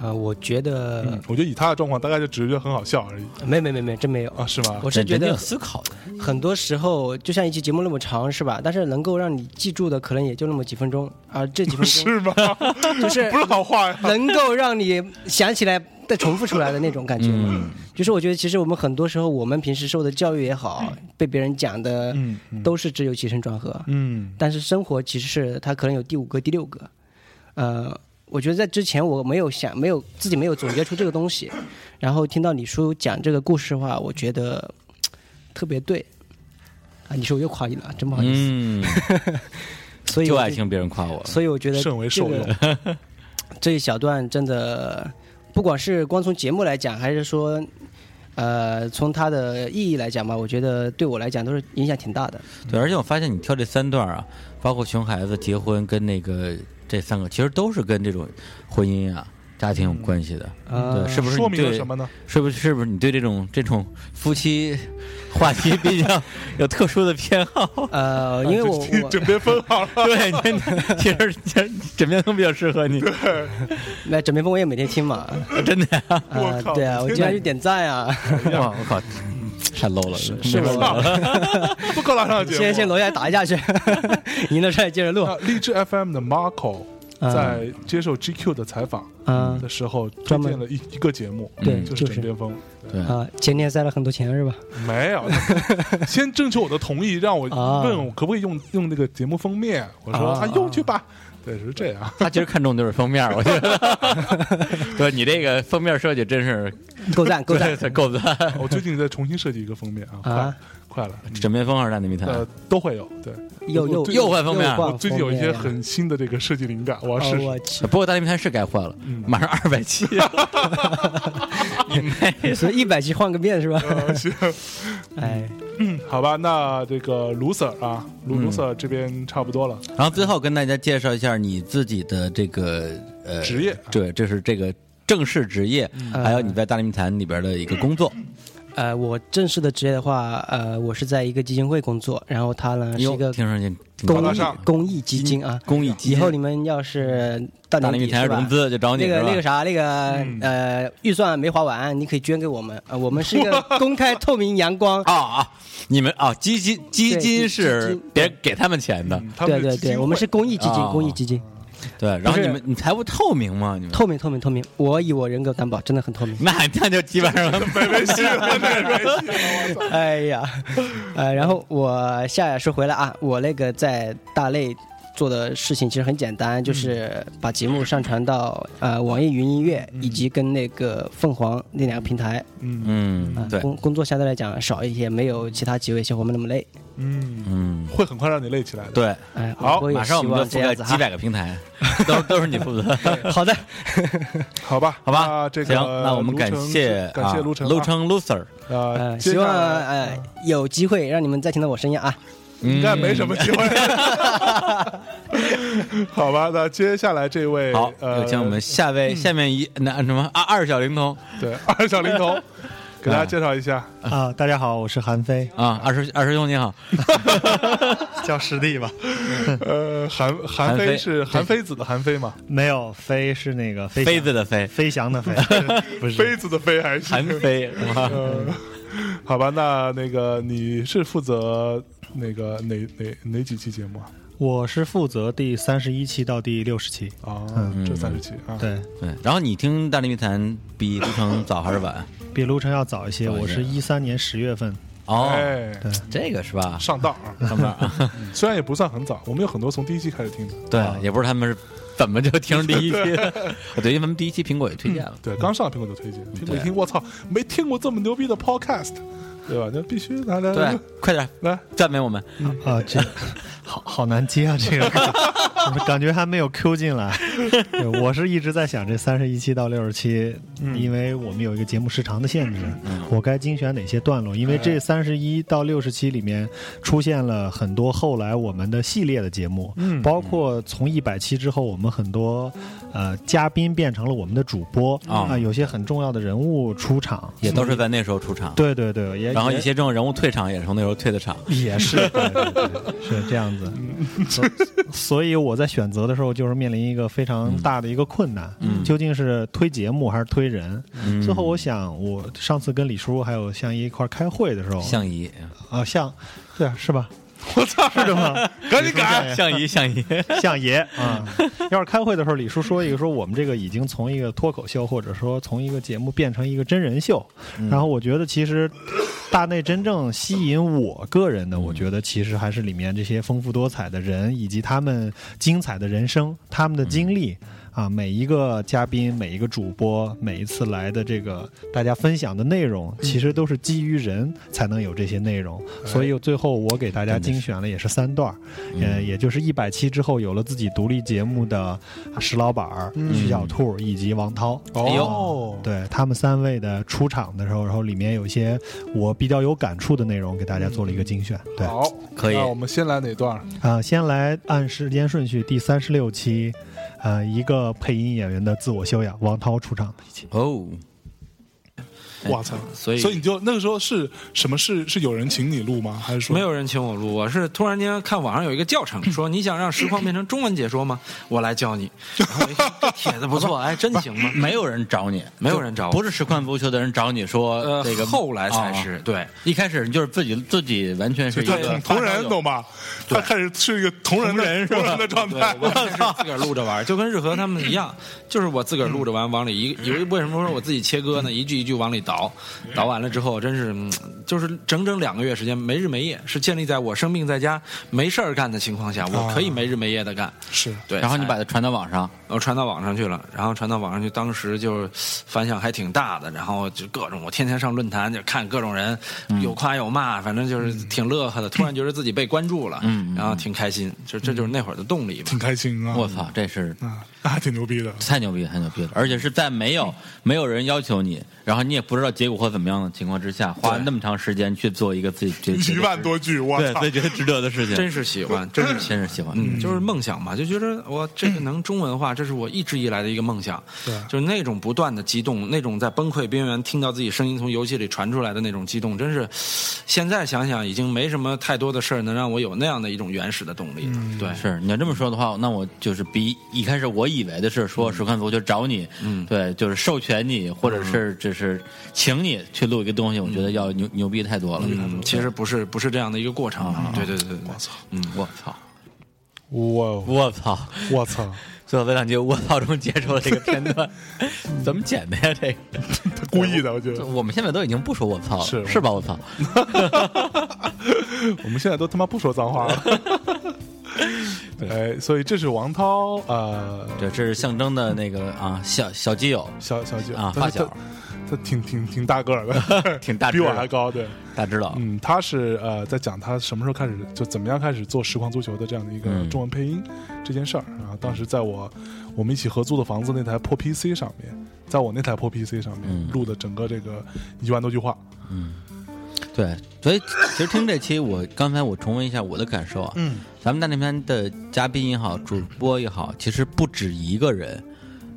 啊，我觉得嗯，我觉得以他的状况，大概就只是觉得很好笑而已没没没没，真没有。啊，是吗？我是觉得思考的。很多时候，就像一期节目那么长，是吧？但是能够让你记住的，可能也就那么几分钟，啊这几分钟 是吗？就是不是好话呀？能够让你想起来再重复出来的那种感觉。嗯 就是我觉得，其实我们很多时候，我们平时受的教育也好，被别人讲的都是只有起承转合，嗯但是生活其实是它可能有第五个、第六个。呃，我觉得在之前我没有想，没有自己没有总结出这个东西，然后听到李叔讲这个故事的话，我觉得特别对。啊，你说我又夸你了，真不好意思。嗯，所以就就爱听别人夸我。所以我觉得甚为受用这个 这一小段真的，不管是光从节目来讲，还是说，呃，从它的意义来讲吧，我觉得对我来讲都是影响挺大的。对，而且我发现你挑这三段啊，包括熊孩子、结婚跟那个这三个，其实都是跟这种婚姻啊、家庭有关系的。嗯对，是不是说你对明了什么呢？是不是是不是你对这种这种夫妻话题比较 有特殊的偏好？呃，因为我我枕边风好了，对，你 其实其实枕边风比较适合你，对那枕边风我也每天听嘛，真的我靠，对啊，我经常去点赞啊。哇，我靠，太 low 了，是没法吗聊 不够拉上去。先先楼下打一架去，赢了出来接着录。那荔枝 FM 的 Marco 啊在接受 GQ 的采访啊的时候，推专门荐了一一个节目，对就是就是枕边风。对啊，前天塞了很多钱是吧？没有，先征求我的同意，让我啊问我可不可以用用那个节目封面。我说啊啊，用去吧。对，是这样。他其实看重的就是封面，我觉得。对你这个封面设计真是够赞够赞 够赞。我最近在重新设计一个封面啊，啊！快了，枕边风还是大内密谈？呃，都会有。对，又又又换封面我最近有一些很新的这个设计灵感，我要哦试试。不过大内密谈是该换了，嗯马上二百期。你妹！所以一百期换个面是吧？呃行，哎，好吧，那这个卢 Sir 啊，卢嗯卢 Sir 这边差不多了。然后最后跟大家介绍一下你自己的这个呃职业对，这是这个正式职业，还有你在大内密谈里边的一个工作。呃，我正式的职业的话，呃，我是在一个基金会工作，然后他呢是一个听上去公益高大上公益基金啊。公益基金。以后你们要是到大内密谈年底是吧融资就找你那个那个啥，那个嗯呃，预算没花完，你可以捐给我们。呃，我们是一个公开、透明、阳光。啊啊！你们啊，基金基金是别给他们钱的，嗯对对对，我们是公益基金啊，公益基金，对。然后你们你财务透明吗？你们透明、透明、透明。我以我人格担保，真的很透明。那那就基本上没没戏了！哎呀，呃，然后我下说回来啊，我那个在大类做的事情其实很简单，就是把节目上传到呃网易云音乐以及跟那个凤凰那两个平台。嗯啊，，嗯对，工工作相对来讲少一些，没有其他几位小伙伴那么累。嗯，嗯，会很快让你累起来的。对，哎，好我马上我们就覆盖望这样子哈。几百个平台，都 都是你负责。好的，好吧，好吧那这个行，那我们感谢感谢啊卢程啊卢成 Loser，呃，呃，希望呃有机会让你们再听到我声音啊。应该没什么机会。好吧，那接下来这位好，呃，有请我们下位下面一那什么二二小灵童。对 二小灵童 给大家介绍一下。啊，大家好，我是韩飞，啊，二师二师兄你好，叫师弟吧？呃，韩韩韩非非是韩非子的韩非吗？没有，飞是那个飞妃子的妃，飞翔的飞，不是。妃子的妃还是？韩非是吧？呃，好吧，那那个你是负责那个哪哪哪几期节目啊？我是负责第三十一期到第六十期。啊，嗯这三十期啊，对，对，然后你听大内密谈比卢程早还是晚？比卢晨要早一些，早一些我是一三年十月份。哦，哎，对，这个是吧？上道啊，上面啊，虽然也不算很早，我们有很多从第一期开始听的。对，也不是他们是怎么就听第一期？的，对，因为他们第一期苹果也推荐了。对，刚上苹果就推荐，苹果一听，我操，没听过这么牛逼的 podcast，对吧？那必须来来对来，快点 来，赞美我们。啊，这 好好难接啊，这个 感觉还没有 Q 进来。对我是一直在想，这三十一期到六十期，因为我们有一个节目时长的限制，我该精选哪些段落？因为这三十一到六十期里面出现了很多后来我们的系列的节目，嗯包括从一百期之后，我们很多呃嘉宾变成了我们的主播啊有些很重要的人物出场，也都是在那时候出场，对对对，然后一些这种人物退场也是从那时候退的场。也是，对对对是这样子。所所以我在选择的时候，就是面临一个非常大的一个困难，嗯究竟是推节目还是推人？嗯最后我想，我上次跟李叔还有向一一块儿开会的时候，相宜，啊向，对啊是吧？我操，是的吗？赶紧改，相爷，相爷。相爷啊！要是开会的时候，李叔说一个说我们这个已经从一个脱口秀，或者说从一个节目变成一个真人秀。然后我觉得其实大内真正吸引我个人的，我觉得其实还是里面这些丰富多彩的人，以及他们精彩的人生，他们的经历。啊，每一个嘉宾，每一个主播，每一次来的这个大家分享的内容，其实都是基于人才能有这些内容。所以最后我给大家精选了也是三段儿，呃，也就是一百期之后有了自己独立节目的石老板儿、徐小兔以及王涛。哦，对他们三位的出场的时候，然后里面有一些我比较有感触的内容，给大家做了一个精选。对，啊、好，可以那我们先来哪段？啊先来按时间顺序，第三十六期，呃，一个配音演员的自我修养，王涛出场的一期。哦，我操！所以所以你就那个时候是什么事？是有人请你录吗？还是说没有人请我录，我是突然间看网上有一个教程，说你想让实况变成中文解说吗？我来教你。这帖子不错，哎，真行吗？没有人找你，没有人找我不是实况足球的人找你说呃，这个后来才是、哦对。一开始你就是自己自己完全是一个同同人懂吧？他开始是一个同人的同人是吧同人的状对态，。我是自个儿录着玩，就跟日和他们一样，就是我自个儿录着玩，往里一以为为什么说我自己切割呢？一句一句往里倒，倒完了之后，真是嗯就是整整两个月时间，没日没夜，是建立在我生病在家没事儿干的情况下，我可以没日没夜的干。是对，然后你把它传到网上，我传到网上去了，然后传到网上去，当时就反响还挺大的，然后就各种我天天上论坛就看各种人有夸有骂，反正就是挺乐呵的。突然觉得自己被关注了，嗯然后挺开心，就这就是那会儿的动力吧挺。开心啊！我操，这是啊，那 还挺牛逼的。太牛逼了，太牛逼了！而且是在没有没有人要求你，然后你也不知道结果会怎么样的情况之下，花那么长时间去做一个自己觉得一万多句，我对操！自己觉得值得的事情，真是喜欢，真是 真是喜欢。嗯，就是梦想嘛，就觉得我这个能中文化，这是我一直以来的一个梦想。对就是那种不断的激动，那种在崩溃边缘听到自己声音从游戏里传出来的那种激动，真是现在想想已经没什么太多的事儿能让我有那样的一种原始的动力了。对，是你要这么说的话，那我就是比一开始我以为的是说实况足球找你，嗯对，就是授权你，或者是只是请你去录一个东西，我觉得要牛牛逼太多了。嗯，其实不是不是这样的一个过程。对对对对，我操，嗯，我操，我我操！我操！最后在两句我操中结束了这个片段，怎么剪的呀？这个他故意的，我觉得。我们现在都已经不说我操了，是是吧？我操！我们现在都他妈不说脏话了。哎，所以这是王涛呃，对，这是象征的那个啊小小基友，小小基友。啊发小。他，挺挺挺大个儿的，挺大比我还高，对。大知道，嗯，他是呃在讲他什么时候开始就怎么样开始做实况足球的这样的一个嗯。中文配音这件事儿啊。当时在我我们一起合租的房子那台破 PC 上面，在我那台破 PC 上面嗯。录的整个这个一万多句话，对，所以其实听这期我刚才我重温一下我的感受啊，嗯，咱们大那边的嘉宾也好，主播也好，其实不止一个人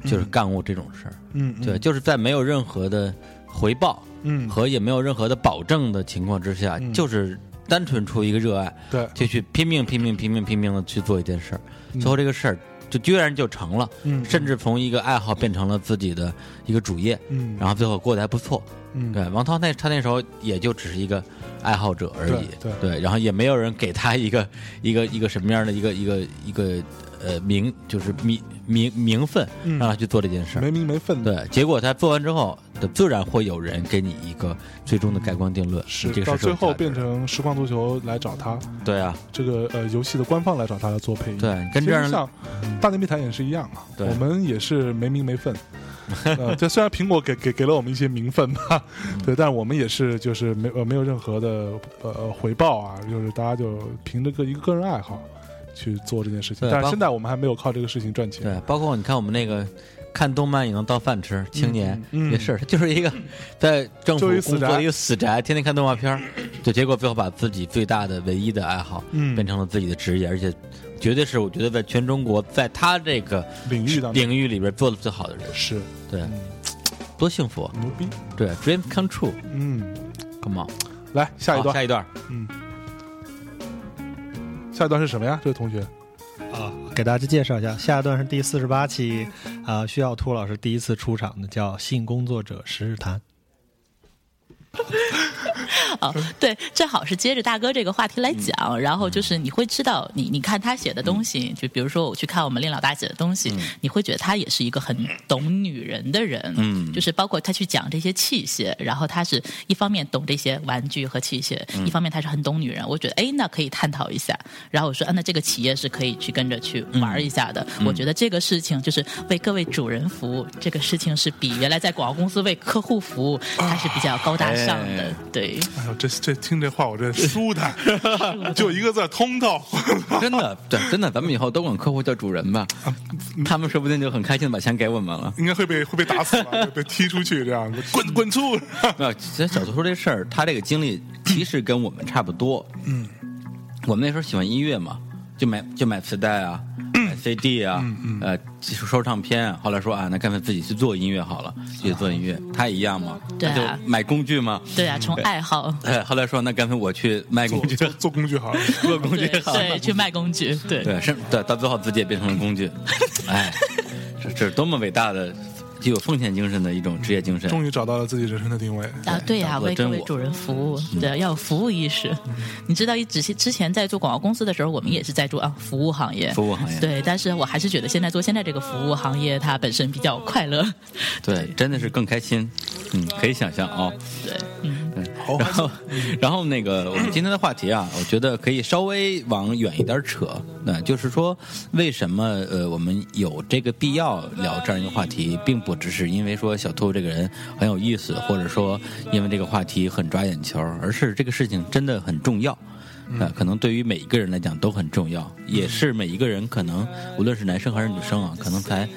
就是干过这种事儿，嗯，嗯对，，就是在没有任何的回报嗯，和也没有任何的保证的情况之下，嗯就是单纯出一个热爱，对，就去拼命拼命拼命拼命的去做一件事儿，嗯最后这个事儿就居然就成了，嗯，甚至从一个爱好变成了自己的一个主业，嗯，然后最后过得还不错。嗯，对，王涛那他那时候也就只是一个爱好者而已，对对。然后也没有人给他一个一个一个什么样的一个一个一个呃名，就是名名名分，嗯。让他去做这件事儿。没名没分，，对，结果他做完之后，自然会有人给你一个最终的盖棺定论，是这个到最后变成实况足球来找他，对。啊，这个呃游戏的官方来找他来做配音，对，跟这样像大内密谈也是一样啊，对。我们也是没名没分。呃，这虽然苹果给给给了我们一些名分吧，嗯 对，但是我们也是就是没呃没有任何的呃回报啊，就是大家就凭着个一个个人爱好去做这件事情。但是现在我们还没有靠这个事情赚钱。对，包括你看我们那个看动漫也能当饭吃，青年、嗯嗯也是，他就是一个在政府工作的一个死宅，天天看动画片儿，就结果最后把自己最大的唯一的爱好，嗯变成了自己的职业，而且绝对是我觉得在全中国，在他这个领域当中。领域里边做的最好的人，是。对，多幸福，啊。牛逼。对，dream come true，come 嗯，on，来下一段，下一段，嗯，下一段是什么呀？这位同学，啊，给大家介绍一下，下一段是第四十八期啊，需要兔老师第一次出场的，叫《性工作者十日谈》。哦，对，正好是接着大哥这个话题来讲，然后就是你会知道，你你看他写的东西，就比如说我去看我们令老大写的东西，你会觉得他也是一个很懂女人的人，嗯。就是包括他去讲这些器械，然后他是一方面懂这些玩具和器械，一方面他是很懂女人，我觉得哎，那可以探讨一下。然后我说，啊，那这个企业是可以去跟着去玩一下的。我觉得这个事情就是为各位主人服务，这个事情是比原来在广告公司为客户服务，它是比较高大上的。哎对，哎呦，这这听这话我这舒坦，就一个字通透。真的，对，真的，咱们以后都管客户叫主人吧，他们说不定就很开心的把钱给我们了。应该会被会被打死吧，会被踢出去这样，滚滚出！没有，其实小兔说这事儿，他这个经历其实跟我们差不多。嗯，我们那时候喜欢音乐嘛，就买就买磁带啊，买 CD 啊，呃，收收唱片啊。后来说啊，那干脆自己去做音乐好了，自己做音乐，他也一样嘛，对啊就买工具嘛。对啊，从爱好。哎，后来说那干脆我去卖工具，做做工具好了，做工具好了。对对，去卖工具，对对，是，对，到最后自己也变成了工具。哎，这这是多么伟大的、具有奉献精神的一种职业精神。终于找到了自己人生的定位。啊，对呀、啊为各位主人服务，对，要有服务意识。你知道，一之之前在做广告公司的时候，我们也是在做啊服务行业，服务行业对，但是我还是觉得现在做现在这个服务行业，它本身比较快乐，对，真的是更开心。嗯，可以想象哦。对，嗯，好然后，然后那个我们今天的话题啊，我觉得可以稍微往远一点扯。那就是说，为什么呃我们有这个必要聊这样一个话题，并不只是因为说小兔这个人很有意思，或者说因为这个话题很抓眼球，而是这个事情真的很重要。呃，可能对于每一个人来讲都很重要，也是每一个人可能无论是男生还是女生啊，可能才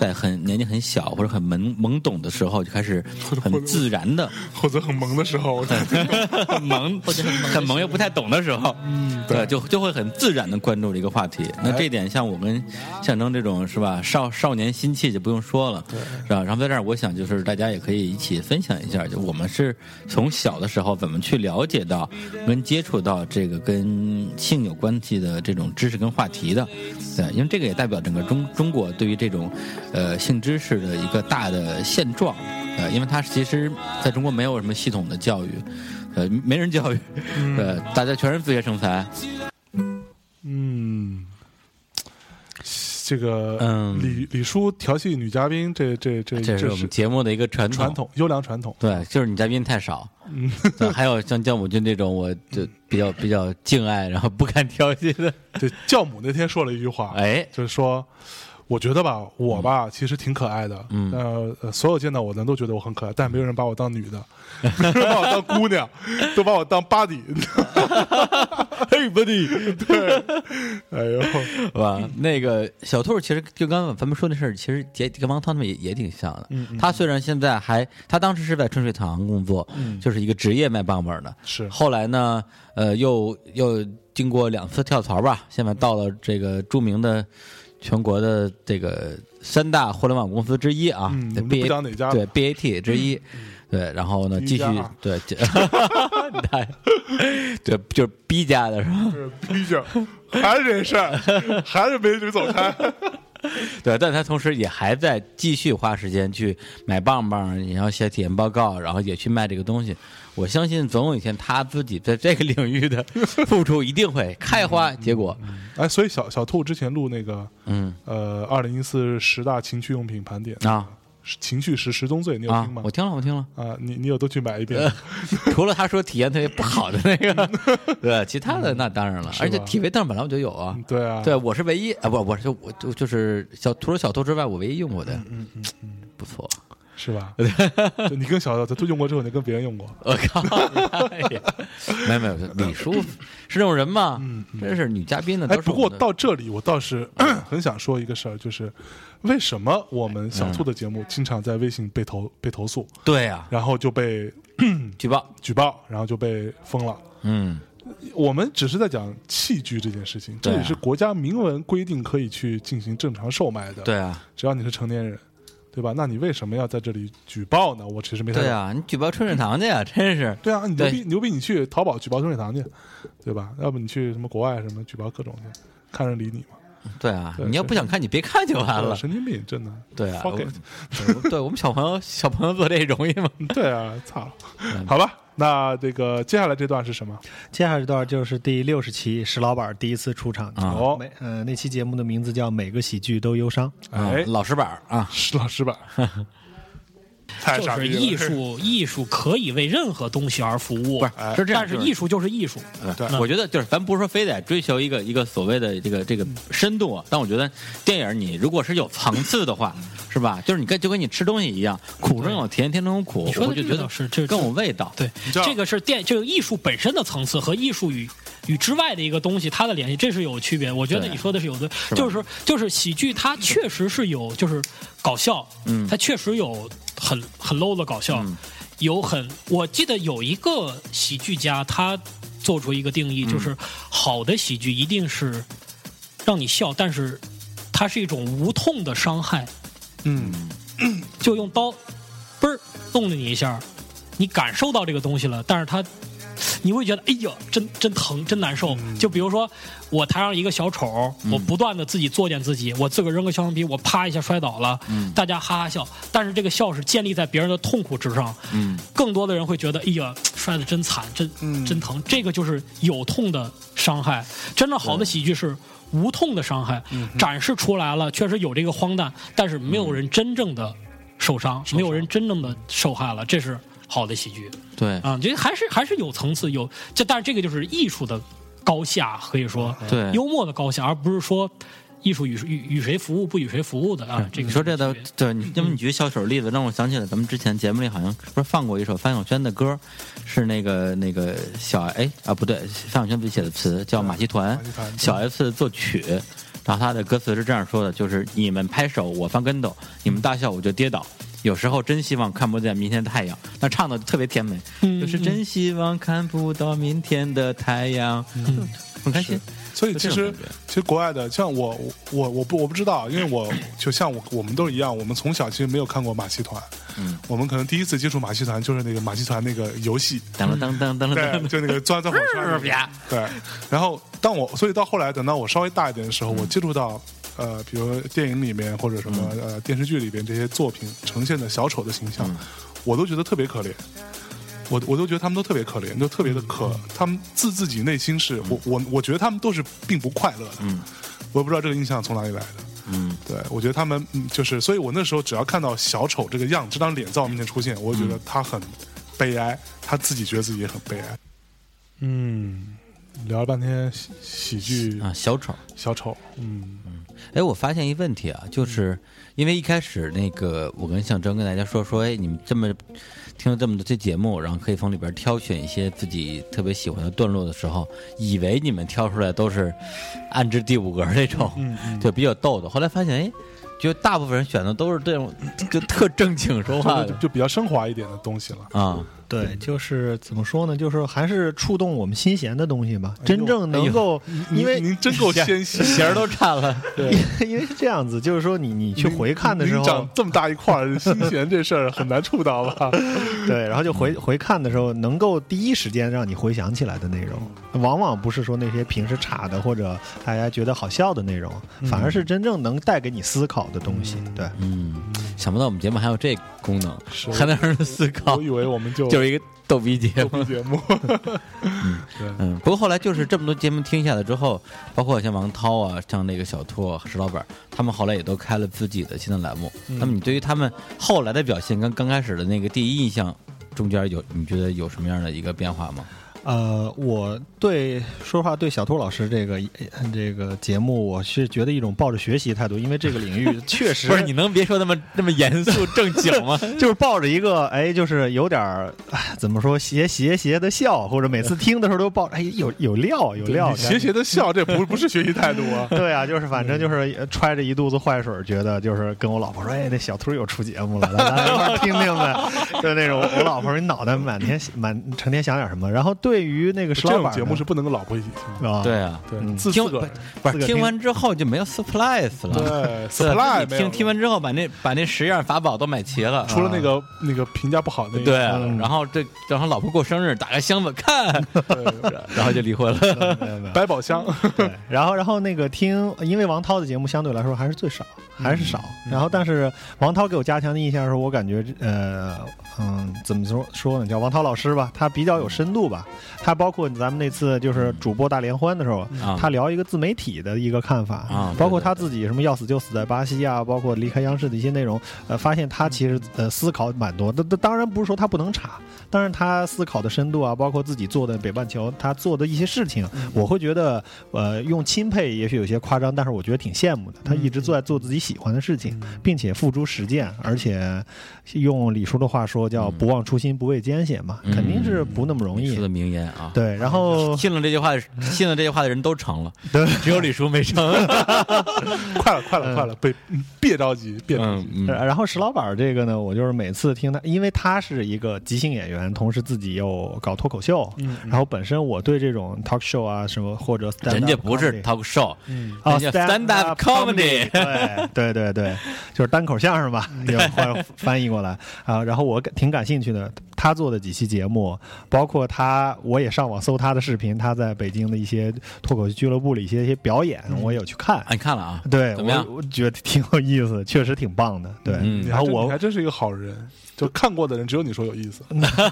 在很年纪很小或者很懵懵懂的时候就开始很自然的或者很萌的时候，很萌或者很萌很萌又不太懂的时候，嗯，对，就就会很自然的关注这个话题。那这一点像我跟象征这种是吧，少少年心气就不用说了，是吧？然后在这儿，我想就是大家也可以一起分享一下，就我们是从小的时候怎么去了解到跟接触到这个跟性有关系的这种知识跟话题的，对，因为这个也代表整个中中国对于这种呃性知识的一个大的现状。呃，因为它其实在中国没有什么系统的教育，呃，没人教育，呃，大家全是自学成才。嗯，这个嗯李李叔调戏女嘉宾，这这这这是我们节目的一个传统。传统优良传统。对，就是女嘉宾太少。嗯，对，还有像教母君这种，我就比较比较敬爱，然后不敢调戏的。对，教母那天说了一句话，哎，就是说，我觉得吧，我吧其实挺可爱的，嗯。呃呃，所有见到我的人都觉得我很可爱，但没有人把我当女的，没有人把我当姑娘，都把我当 body。嘿，buddy，对，哎呦，是吧？那个小兔其实就刚刚咱们说那事儿，其实也跟王涛他们也也挺像的。嗯嗯他虽然现在还，他当时是在春水堂工作，就是一个职业卖棒棒的。是。后来呢，呃，又又经过两次跳槽吧，现在到了这个著名的全国的这个三大互联网公司之一啊，B 不 A 讲哪家对 B A T 之一。对，然后呢，继续第一家啊对，这 对，就是 B 家的是吧？是逼着，还是这事儿，还是美女走开。对，但他同时也还在继续花时间去买棒棒，然后写体验报告，然后也去卖这个东西。我相信总有一天他自己在这个领域的 付出一定会开花结果。哎，所以小小兔之前录那个嗯呃，二零一四十大情趣用品盘点啊，情趣十十宗罪，你有啊听吗，？我听了，我听了。啊，你你有都去买一遍吗？除了他说体验特别不好的那个，对，其他的那当然了。嗯而且体位凳本来我就有啊。对啊，对，我是唯一啊，不，我是我就就是小除了小兔之外，我唯一用过的，嗯嗯嗯，不错。是吧？就你跟小小兔用过之后，你跟别人用过，我靠！没有没有，李叔是这种人吗？嗯真是女嘉宾呢。哎，不过到这里，我倒是 很想说一个事儿，就是为什么我们小兔的节目经常在微信被投被投诉，对呀，然后就被 举报。举报，然后就被封了。嗯，我们只是在讲器具这件事情，这对啊里是国家明文规定可以去进行正常售卖的，对啊，只要你是成年人，对吧？那你为什么要在这里举报呢？我其实没太。对啊，你举报春水堂去啊，真是。对啊，你牛逼牛逼，你去淘宝举报春水堂去，对吧？要不你去什么国外什么举报各种去，看人理你吗？对啊，对你要不想看，你别看就完了。神经病，真的。对啊，我对对我们小朋友小朋友做这容易吗？对啊，操！好吧，那这个接下来这段是什么？接下来这段就是第六十期石老板第一次出场啊哦每呃那期节目的名字叫《每个喜剧都忧伤》。哎，老实板啊，石老师吧？太就是傻逼了艺术，艺术可以为任何东西而服务，不是哎是这样，就是但是艺术就是艺术。对我觉得就是咱不是说非得追求一个一个所谓的这个这个深度啊，但我觉得电影你如果是有层次的话，是吧？就是你跟就跟你吃东西一样，苦中有甜，甜中有苦你，说的我就觉得倒是这更有味道。对知道，这个是电，这个艺术本身的层次和艺术与与之外的一个东西，它的联系，这是有区别。我觉得对你说的是有的，吧就是说，就是喜剧，它确实是有，就是搞笑，嗯它确实有很很 low 的搞笑，嗯。有很，我记得有一个喜剧家，他做出一个定义，就是好的喜剧一定是让你笑，但是它是一种无痛的伤害，嗯，就用刀，嘣儿弄了你一下，你感受到这个东西了，但是它，你会觉得哎呀，真真疼，真难受。就比如说我台上一个小丑，我不断的自己作践自己，我自个儿扔个消防皮，我啪一下摔倒了，大家哈哈笑，但是这个笑是建立在别人的痛苦之上，嗯，更多的人会觉得哎呀，摔得真惨，真真疼，这个就是有痛的伤害。真正好的喜剧是。无痛的伤害展示出来了，确实有这个荒诞，但是没有人真正的受伤，没有人真正的受害了，这是好的喜剧对啊！觉得还是还是有层次，有这，但是这个就是艺术的高下，可以说对幽默的高下，而不是说艺术与与与谁服务不与谁服务的啊。这个你说这的的，对，你因为你举小丑例子，让我想起来咱们之前节目里好像不是放过一首范晓萱的歌，是那个那个小哎啊不对，范晓萱自己写的词叫《马戏团马戏团》，小 S 作曲，然后他的歌词是这样说的，就是你们拍手我翻跟斗，你们大笑我就跌倒。有时候真希望看不见明天的太阳，那唱的特别甜美，嗯就是真希望看不到明天的太阳，嗯，很开心。所以其实其实国外的，像我我我不我不知道，因为我 就像我我们都一样，我们从小其实没有看过马戏团，嗯，我们可能第一次接触马戏团就是那个马戏团那个游戏，当当当当当对，当，就那个钻钻火圈，对。然后当我所以到后来等到我稍微大一点的时候，我接触到呃，比如电影里面或者什么呃电视剧里边这些作品呈现的小丑的形象，我都觉得特别可怜。我我都觉得他们都特别可怜，都特别的可，他们自自己内心是我我我觉得他们都是并不快乐的，嗯，我也不知道这个印象从哪里来的，嗯，对，我觉得他们嗯就是，所以我那时候只要看到小丑这个样，这张脸在我面前出现，我就觉得他很悲哀，他自己觉得自己也很悲哀。嗯，聊了半天喜喜剧啊，小丑。小丑，嗯哎，我发现一问题啊，就是因为一开始那个我跟象征跟大家说说，哎，你们这么听了这么多期节目，然后可以从里边挑选一些自己特别喜欢的段落的时候，以为你们挑出来都是暗之第五格那种，就比较逗的。后来发现，哎，就大部分人选的都是这种就特正经说话就就比较升华一点的东西了。啊。对，就是怎么说呢？就是还是触动我们心弦的东西吧。真正能够，因为您真够纤细，弦儿都颤了，对因为是这样子，就是说你你去回看的时候您长，这么大一块儿，心弦这事儿很难触到吧？对，然后就回回看的时候，能够第一时间让你回想起来的内容，往往不是说那些平时差的或者大家觉得好笑的内容，反而是真正能带给你思考的东西。对，嗯，想不到我们节目还有这功能，是还能让人思考我，以为我们就就是一个逗逼节目。录节目，嗯，不过后来就是这么多节目听下来之后，包括像王涛啊，像那个小兔、石老板，他们后来也都开了自己的新的栏目。那么你对于他们后来的表现跟刚开始的那个第一印象中间有，你觉得有什么样的一个变化吗？呃，我对说实话，对小兔老师这个呃这个节目，我是觉得一种抱着学习态度，因为这个领域 确实不是，你能别说那么那么严肃正经吗？就是抱着一个哎，就是有点儿哎怎么说斜斜斜的笑，或者每次听的时候都抱着哎有有料有料，斜斜的笑，这不 不是学习态度啊。对啊，就是反正就是呃揣着一肚子坏水儿，觉得就是跟我老婆说，哎，那小兔又出节目了，来来一块儿听听呗。就那种，我老婆说你脑袋满天满成天想点什么。然后对于那个石这节目是不能跟老婆一起听的。啊，对啊，对，嗯。听自四个。人。不是听听完之后就没有 surprise 了。对，surprise 听听完之后把那把那十样法宝都买齐了。除了那个那个评价不好的那个，对，嗯。然后这然后老婆过生日，打开箱子看，然后就离婚了。百宝箱，对，然后然后那个听，因为王涛的节目相对来说还是最少，还是少。然后但是王涛给我加强的印象是我感觉呃嗯怎么说说呢，叫王涛老师吧，他比较有深度吧。他包括咱们那次就是主播大联欢的时候，啊他聊一个自媒体的一个看法啊包括他自己什么要死就死在巴西啊，包括离开央视的一些内容，呃，发现他其实呃思考蛮多那。当然不是说他不能查，当然他思考的深度啊，包括自己做的北半球他做的一些事情，我会觉得呃用钦佩也许有些夸张，但是我觉得挺羡慕的。他一直在做自己喜欢的事情，并且付诸实践，而且用李叔的话说叫不忘初心，不畏艰险嘛，嗯肯定是不那么容易说。的名言啊。对，然后信了这句话，信了这句话的人都成了，对只有李叔没成。快了，快了，快了，别嗯别着急，别着急。嗯嗯呃然后石老板这个呢，我就是每次听他，因为他是一个即兴演员，同时自己又搞脱口秀，嗯然后本身我对这种 talk show 啊什么或者 stand 人家不是 talk show，啊 stand up comedy。对对对对，就是单口相声吧，就换翻译过来啊。然后我挺感兴趣的，他做的几期节目，包括他，我也上网搜他的视频，他在北京的一些脱口秀俱乐部里一些一些表演，我有去看啊，。你看了啊？对，怎么样我我觉得挺有意思，确实挺棒的。对，嗯然后我还真是一个好人，就看过的人只有你说有意思，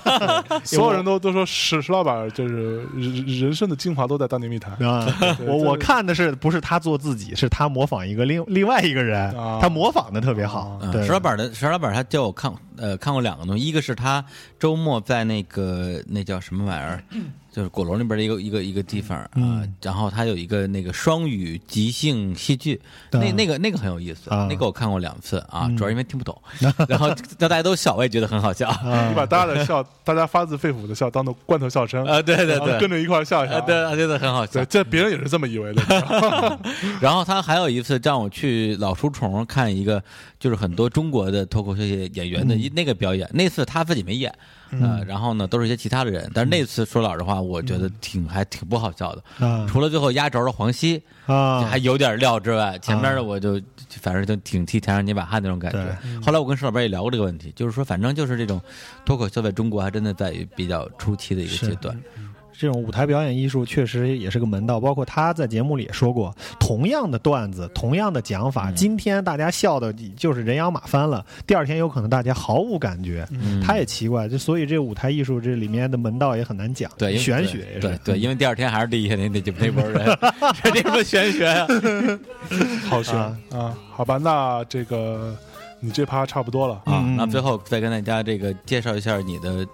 所有人都都说石石老板就是人人生的精华都在当年密谈。啊，我我看的是不是他做自己，是他模仿一个另另外一个人，啊他模仿的特别好。石老板的石老板，他叫我看呃看过两个东西，一个是他周末在那个那叫什么玩意儿，就是鼓楼那边的一个一个一个地方啊，嗯然后他有一个那个双语即兴戏剧，那啊那个那个很有意思，啊。那个我看过两次啊，嗯。主要因为听不懂，然后让大家都笑，我也觉得很好笑。啊。你把大家的笑，大家发自肺腑的笑当做罐头笑声啊，对对对，跟着一块儿笑一啊下。对，我觉得很好笑，。这别人也是这么以为的。然后他还有一次让我去老书虫看一个，就是很多中国的脱口秀演员的一那个表演。那次他自己没演，呃，然后呢都是一些其他的人。但是那次说老实话，我觉得挺还挺不好笑的。啊除了最后压轴的黄西啊还有点料之外，前面的我就反正就挺替台上捏把汗那种感觉。后来我跟石老板也聊过这个问题，就是说反正就是这种脱口秀在中国还真的在于比较初期的一个阶段。这种舞台表演艺术确实也是个门道。包括他在节目里也说过，同样的段子，同样的讲法，今天大家笑的就是人仰马翻了，第二天有可能大家毫无感觉。嗯他也奇怪，就所以这舞台艺术这里面的门道也很难讲，对因为玄学也是。对对，因为第二天还是地下那那那波人，什么玄学呀？好悬啊！好吧，那这个你这趴差不多了。啊，嗯那最后再跟大家这个介绍一下你的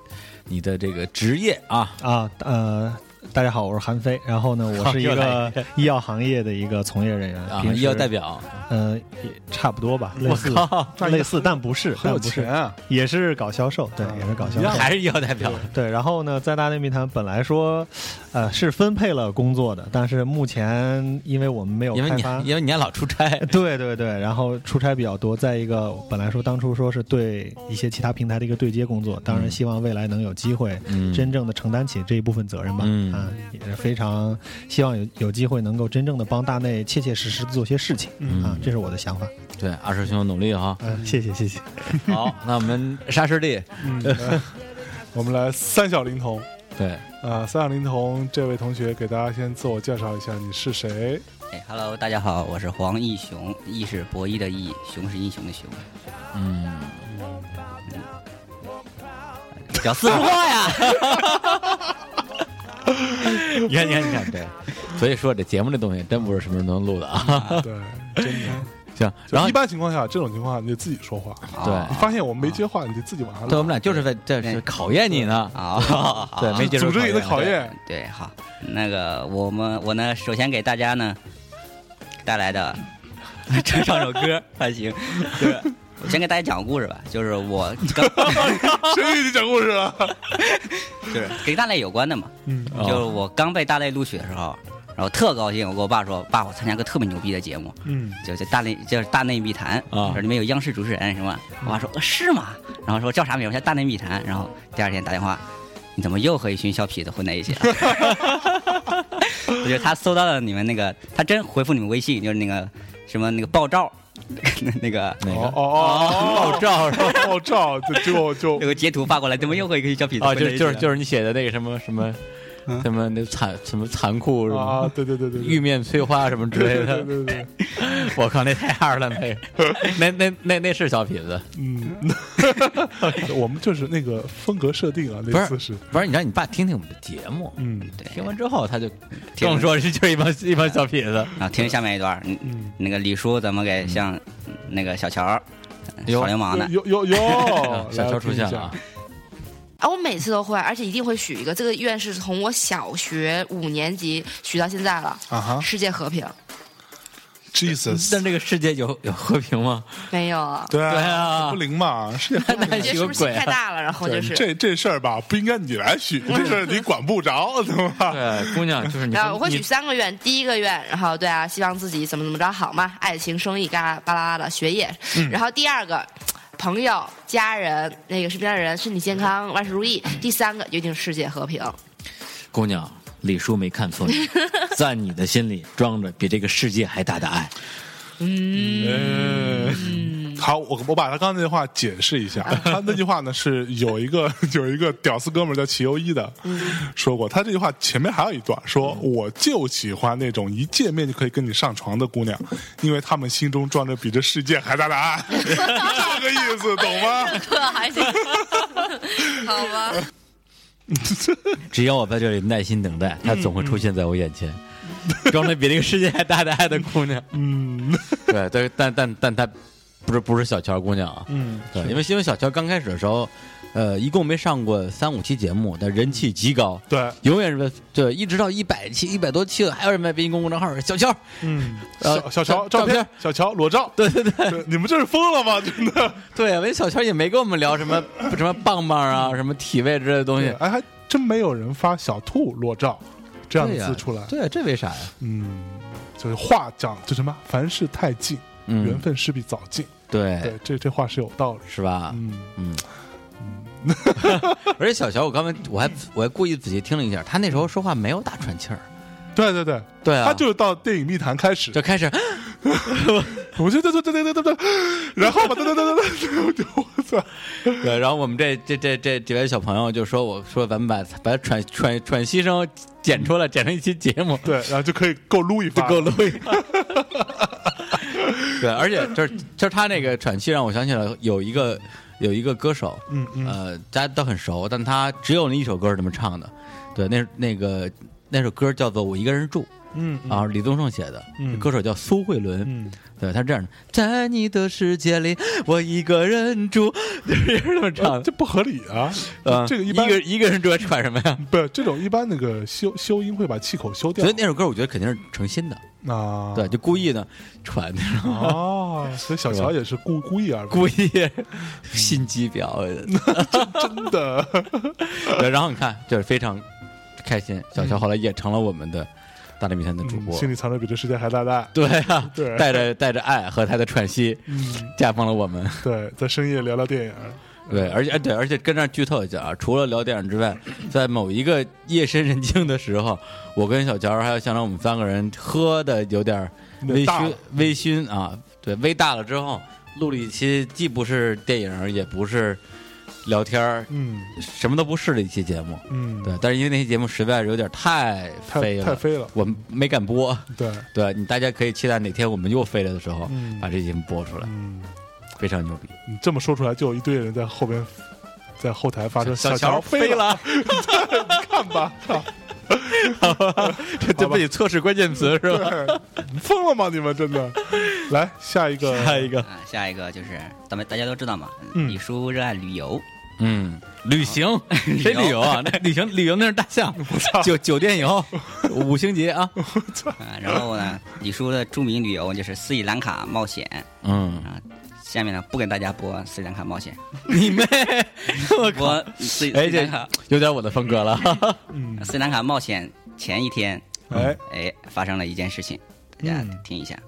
你的这个职业啊，啊，呃，大家好，我是韩飞。然后呢，我是一个 医药行业的一个从业人员，啊，医药代表，呃，也差不多吧，类我似靠，类似，但不是，很有但不是钱，啊！也是搞销售，对，也是搞销售。还是医药代表，对，然后呢，在大内密谈本来说，呃，是分配了工作的，但是目前因为我们没有因为你开发，因为你还老出差，对对对，然后出差比较多。再一个，本来说当初说是对一些其他平台的一个对接工作，当然希望未来能有机会嗯真正的承担起这一部分责任吧。嗯啊，也是非常希望有有机会能够真正的帮大内切切实实的做些事情、嗯。啊，这是我的想法。对，二师兄努力哈。嗯、谢谢谢谢。好，那我们沙师弟，嗯，我们来三小灵童。对，啊，三小灵童这位同学给大家先自我介绍一下，你是谁？哎，Hello，大家好，我是黄义雄，义是博弈的义，雄是英雄的雄。嗯，讲四川话呀！你看，你看，你看，对，所以说这节目这东西真不是什么人都能录的啊。对，真的。行，然后一般情况下，这种情况下你得自己说话。对你发现我们没接话，你就自己往下对，我。们俩就是在这是考验你呢。啊，对，没接受组织你的考考验。对，好，那个我们我呢，首先给大家呢带来的唱唱首歌还行，就是我先给大家讲个故事吧，就是我刚 谁给你讲故事了？就是跟大类有关的嘛，嗯啊就是我刚被大类录取的时候，然后特高兴，我跟我爸说，爸，我参加个特别牛逼的节目，嗯就就大内，就是大内密谈啊里面有央视主持人什么？我爸说、呃是吗？然后说叫啥名？我叫大内密谈。然后第二天打电话，你怎么又和一群小痞子混在一起了？我觉得他搜到了你们那个，他真回复你们微信，就是那个什么那个爆照，那个那个？哦哦哦，爆照是吧？爆照，就就就 有个截图发过来，怎么又和一个小痞子啊？就是就是就是你写的那个什么什么什么那残什么残酷什么啊，对对对对，玉面催花什么之类的对。对对，我靠，那太二了，那个，那那那那是小痞子，嗯，我们就是那个风格设定啊，不是那次是，不是？你让你爸听听我们的节目，嗯听完之后他就听我说这就是一帮一帮小痞子。然后听下面一段，嗯嗯，那个李叔怎么给像那个小乔哟耍流氓的？有有有，小乔出现了我每次都会，而且一定会许一个。这个愿是从我小学五年级许到现在了。啊哈世界和平，Jesus，但这个世界有有和平吗？没有啊？对对啊不灵嘛，世界和平 是不是心！太大了？然后就是，这这事儿吧，不应该你来许，这事儿你管不着，对吧？对，姑娘就是你说，然后我会许三个愿。第一个愿，然后对啊，希望自己怎么怎么着好嘛，爱情、生意、嘎巴拉拉的学业。嗯然后第二个。朋友、家人，那个身边的人身体健康，万事如意。第三个，决定世界和平。姑娘，李叔没看错你，在你的心里装着比这个世界还大的爱。嗯，好，我我把他刚才那句话解释一下。他那句话呢是有一个 有一个屌丝哥们儿叫齐优一的说过，他这句话前面还有一段，说我就喜欢那种一见面就可以跟你上床的姑娘，因为他们心中装着比这世界还大的爱，这个意思懂吗？这还行，好吧。只要我在这里耐心等待，她总会出现在我眼前，装着比这个世界还大的爱的姑娘。嗯对但，但但但她不是不是小乔姑娘啊。嗯，对，因为因为小乔刚开始的时候，呃，一共没上过三五期节目，但人气极高，对，永远是对，一直到一百期、一百多期了，还有人在微信公众号小乔，嗯，呃小小乔照照片。片，小乔裸照，对对对。你们这是疯了吗？真的，对，因为小乔也没跟我们聊什么 什么棒棒啊、什么体位之类的东西，哎，还真没有人发小兔裸照这样的对呀字出来。对，这为啥呀？嗯，就是话讲就什么，凡事太近，嗯。缘分势必早尽。对，对，这这话是有道理。是吧？嗯。嗯。而且小乔，我刚才我还我还故意仔细听了一下，他那时候说话没有打喘气儿，对对对。对啊。他就是到电影密谈开始。就开始，我就对对对对对对对，然后吧，对对对对对，我操，对，然后我们这这这这几位小朋友就说，我说咱们把把喘喘喘息声剪出来，剪成一期节目，对，然后就可以够撸一发，够录一发。对，而且就是就是他那个喘气让我想起了有一个有一个歌手，嗯嗯呃，大家都很熟，但他只有那一首歌是这么唱的。对，那那个那首歌叫做《我一个人住》，嗯啊，李宗盛写的，嗯歌手叫苏慧伦，嗯，对，他是这样的，在你的世界里，我一个人住，就是也是这么唱的。这不合理啊！啊，这个一般一个一个人住还喘什么呀？不是这种一般那个修修音会把气口修掉所以那首歌我觉得肯定是成心的，啊，对，就故意的喘 那种，哦，所以小乔也是故故意而故意心机婊。真的，对，然后你看，就是非常开心。小乔后来也成了我们的大内密探的主播，心里藏着比这世界还大大，对啊，对。带着带着爱和他的喘息，嗯，加封了我们。对，在深夜聊聊电影，对，而且哎对，而且跟这儿剧透一下啊，除了聊电影之外，在某一个夜深人静的时候，我跟小乔还有向长我们三个人喝的有点微醺，微醺啊，对，微大了之后，录了一期既不是电影，也不是聊天儿，嗯什么都不是的一期节目。嗯，对，但是因为那期节目实在是有点太太飞了，太飞了，我们没敢播。对，对你大家可以期待哪天我们又飞了的时候，嗯把这节目播出来，嗯，非常牛逼。你这么说出来，就有一堆人在后边，在后台发出小乔乔飞了，你看吧，操这对不起，测试关键词是吧？疯了吗？你们真的？来下一个，下一个，啊，下一个就是咱们大家都知道嘛，嗯李叔热爱旅游，嗯，旅行谁旅游啊？那旅行旅游那是大象，酒酒店游，五星级啊。啊，然后呢，李叔的著名旅游就是斯里兰卡冒险嗯，啊。下面呢，不给大家播斯里兰卡冒险，你妹！我斯里兰卡有点我的风格了。嗯，斯里兰卡冒险前一天，哎，哎，发生了一件事情，大家嗯听一下。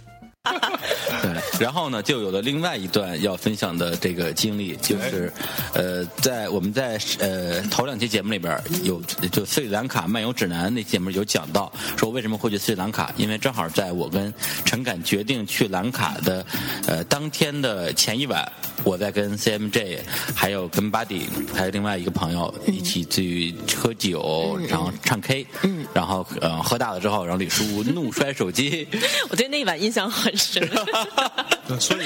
对，然后呢，就有了另外一段要分享的这个经历，就是，呃，在我们在呃头两期节目里边有就斯里兰卡漫游指南那期节目有讲到，说为什么会去斯里兰卡，因为正好在我跟陈敢决定去兰卡的呃当天的前一晚，我在跟 CMJ 还有跟 Buddy 还有另外一个朋友一起去喝酒，然后唱 K，嗯，然后呃喝大了之后，然后李叔怒摔手机。我对那一晚印象很深。对所以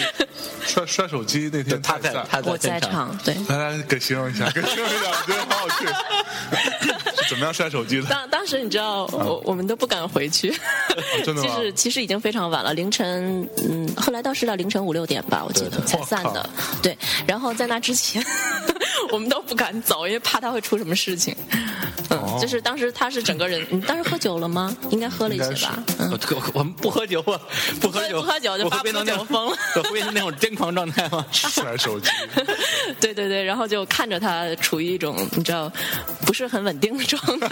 摔摔手机那天他在在，他在我在现场，对。来来给形容一下，给形容一下，我觉得好好趣。是 怎么样摔手机的？当当时你知道，我我们都不敢回去，真的 吗其实其实已经非常晚了，凌晨，嗯，后来倒是到凌晨五六点吧，我记得才散的。对，然后在那之前，我们都不敢走，因为怕他会出什么事情。嗯，就是当时他是整个人，你当时喝酒了吗？应该喝了一些吧。嗯，我我我们不喝酒，我不喝酒，不喝酒就我发变成那疯了。我会变成那种癫狂状态吗？摔手机，对对对，然后就看着他处于一种你知道不是很稳定的状态，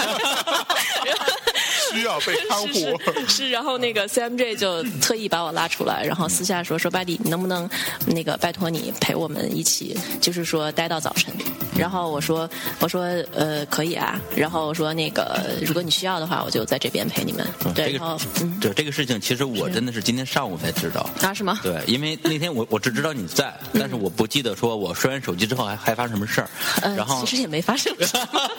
需要被看护。是是是，然后那个 CMJ 就特意把我拉出来，然后私下说说 Buddy，你能不能那个拜托你陪我们一起，就是说待到早晨。然后我说我说呃可以啊，然后我说那个如果你需要的话，我就在这边陪你们。对，这然后对这个事情，其实我真的是今天上午才知道。啊什么？对，因为那天我我只知道你在，但是我不记得说我摔完手机之后还还发生什么事儿。呃然，后其实也没发生什么。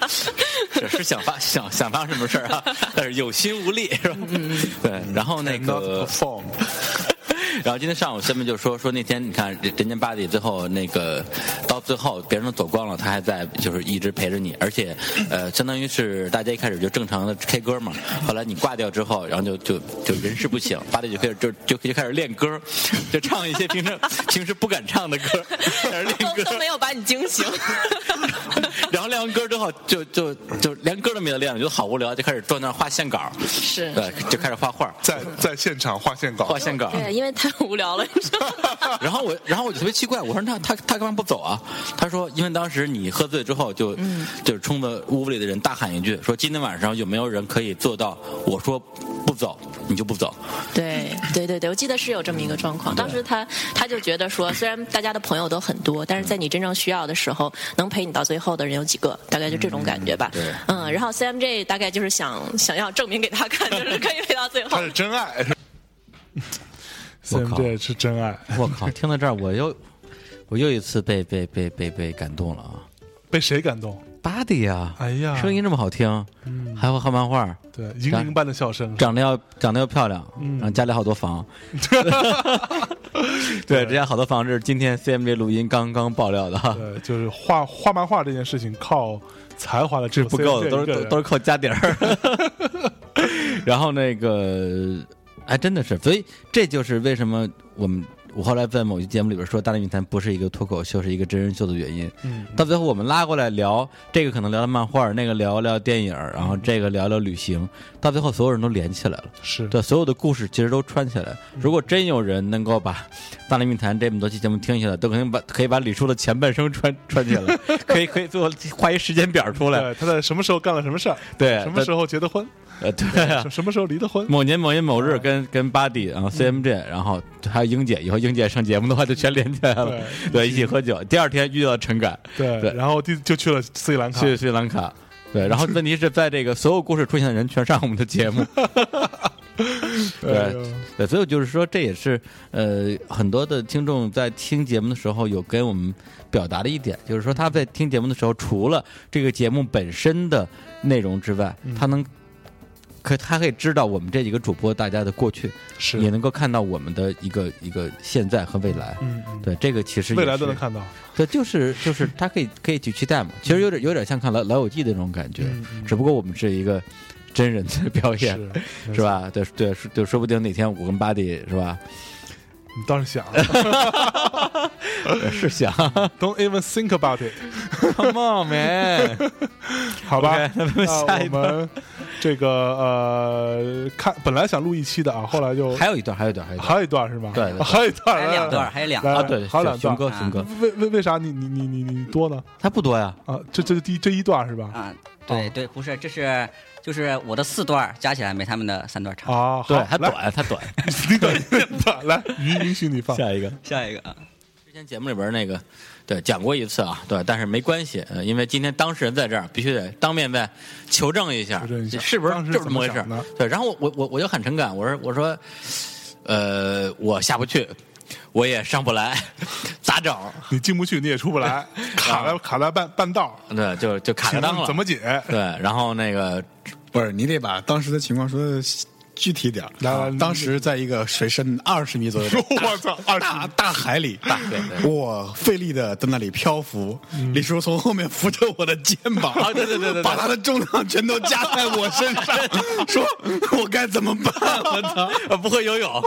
是是想发想想发生什么事儿啊，但是有心无力是吧？嗯对，然后那个 然后今天上午，下面就说说那天你看人人家巴蒂最后那个到最后别人都走光了，他还在就是一直陪着你，而且呃相当于是大家一开始就正常的 K 歌嘛，后来你挂掉之后，然后就就就人事不省，巴蒂就开始就就就开始练歌，就唱一些平时平时不敢唱的歌，开始练歌，都都没有把你惊醒。然后练完歌之后就就就连歌都没得练了，觉得好无聊，就开始坐那儿画线稿，是对，就开始画画，在在现场画线稿，画线稿，对，因为太无聊了，你知道吗？然后我，然后我就特别奇怪，我说那他他干嘛不走啊？他说，因为当时你喝醉之后就，就是冲着屋里的人大喊一句，说今天晚上有没有人可以做到我说不走，你就不走。对对对对，我记得是有这么一个状况。当时他他就觉得说，虽然大家的朋友都很多，但是在你真正需要的时候，能陪你到最后的人有几个？大概就这种感觉吧。对嗯，然后 CMJ 大概就是想想要证明给他看，就是可以陪到最后他。是真爱。CMJ 是真爱，我靠！听到这儿，我又我又一次被被被被被感动了啊！被谁感动？巴迪呀，哎呀，声音这么好听，还会画漫画，对银铃般的笑声，长得要长得要漂亮，嗯。然后家里好多房，对，这家好多房这是今天 CMJ 录音刚刚爆料的。哈，对，就是画画漫画这件事情靠才华的是不够的，都是都都是靠家底儿。然后那个，哎，真的是，所以这就是为什么我们我后来在某期节目里边说《大内密谈》不是一个脱口秀，是一个真人秀的原因。嗯，到最后我们拉过来聊这个，可能聊聊漫画，那个聊聊电影，然后这个聊聊旅行，到最后所有人都连起来了。是对，所有的故事其实都串起来。如果真有人能够把《大内密谈》这么多期节目听下来，都可能把可以把李叔的前半生串串起来，可以可以最后画一时间表出来。对，他在什么时候干了什么事儿，对，什么时候结的婚，呃，对啊，什么时候离的婚，某年某月某日跟跟巴蒂，然后 CMJ，然后还有英姐，以后英姐上节目的话就全连起来了，对，一起喝酒。第二天遇到陈敢，对，对，然后就就去了斯里兰卡，去斯里兰卡，对，然后问题是在这个所有故事出现的人全上我们的节目，哎对呦对，所以就是说这也是呃很多的听众在听节目的时候有跟我们表达的一点，就是说他在听节目的时候，除了这个节目本身的内容之外，嗯。他能。可他可以知道我们这几个主播大家的过去，是。也能够看到我们的一个一个现在和未来。嗯嗯。对，这个其实未来都能看到，对，就是就是他可以可以去期待嘛。其实有点有点像看老老友记的那种感觉，只不过我们是一个真人的表演，是是吧？对对是对，说不定哪天我跟巴迪是吧？你倒 是想，是想，Don't even think about it。Come on, man 好吧。下一段。我们这个呃，看本来想录一期的啊，后来就还有一段，还有一段，还有一段，还有一段是吧？对还有一段，还有两段还有两段啊对还有两段熊哥熊哥为为为啥你你你你你多呢？他不多呀，啊，这这是第这一段是吧？啊，对对，不是，这是就是我的四段加起来没他们的三段长。啊，对，好来他短，他短。你短一点的，来允允许你放。下一个，下一个啊，之前节目里边那个，对讲过一次啊，对，但是没关系，呃，因为今天当事人在这儿，必须得当面再求证一下，一下是不是就是这么回事？对，然后我我我我就很诚恳，我说我说，呃，我下不去，我也上不来，咋整？你进不去，你也出不来，卡在卡在半半道，对，就就卡个请问裆了，怎么解？对，然后那个不是，你得把当时的情况说的具体点儿。当时在一个水深二十米左右的 我操，二大大海里，对对我费力的在那里漂浮，李叔从后面扶着我的肩膀，啊对对对对对把他的重量全都加在我身上，说我该怎么办？我操！呃不会游泳，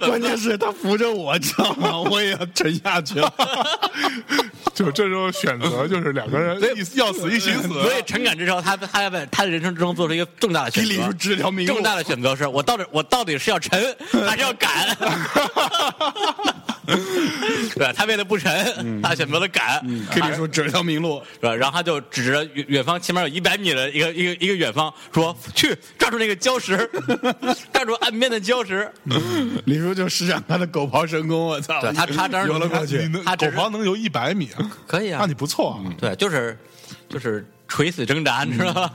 关键是他扶着我，知道吗？我也要沉下去了。就这时候选择就是两个人一要死一起死，所以诚恳之后，他他在他的人生之中做出一个重大的选择，给李叔指了条命重大的选择是我到底我到底是要沉 还是要赶？对他为了不沉，他选择了赶，给李叔指了条明路，是吧？然后他就指着远远方，起码有一百米的一个一个一个远方，说：“去抓住那个礁石，抓住岸边的礁石。李叔就施展他的狗刨神功，我操！对他他当时游了过去他狗刨能游一百米啊？”可以啊那，你不错啊，对，就是就是垂死挣扎，你知道吗？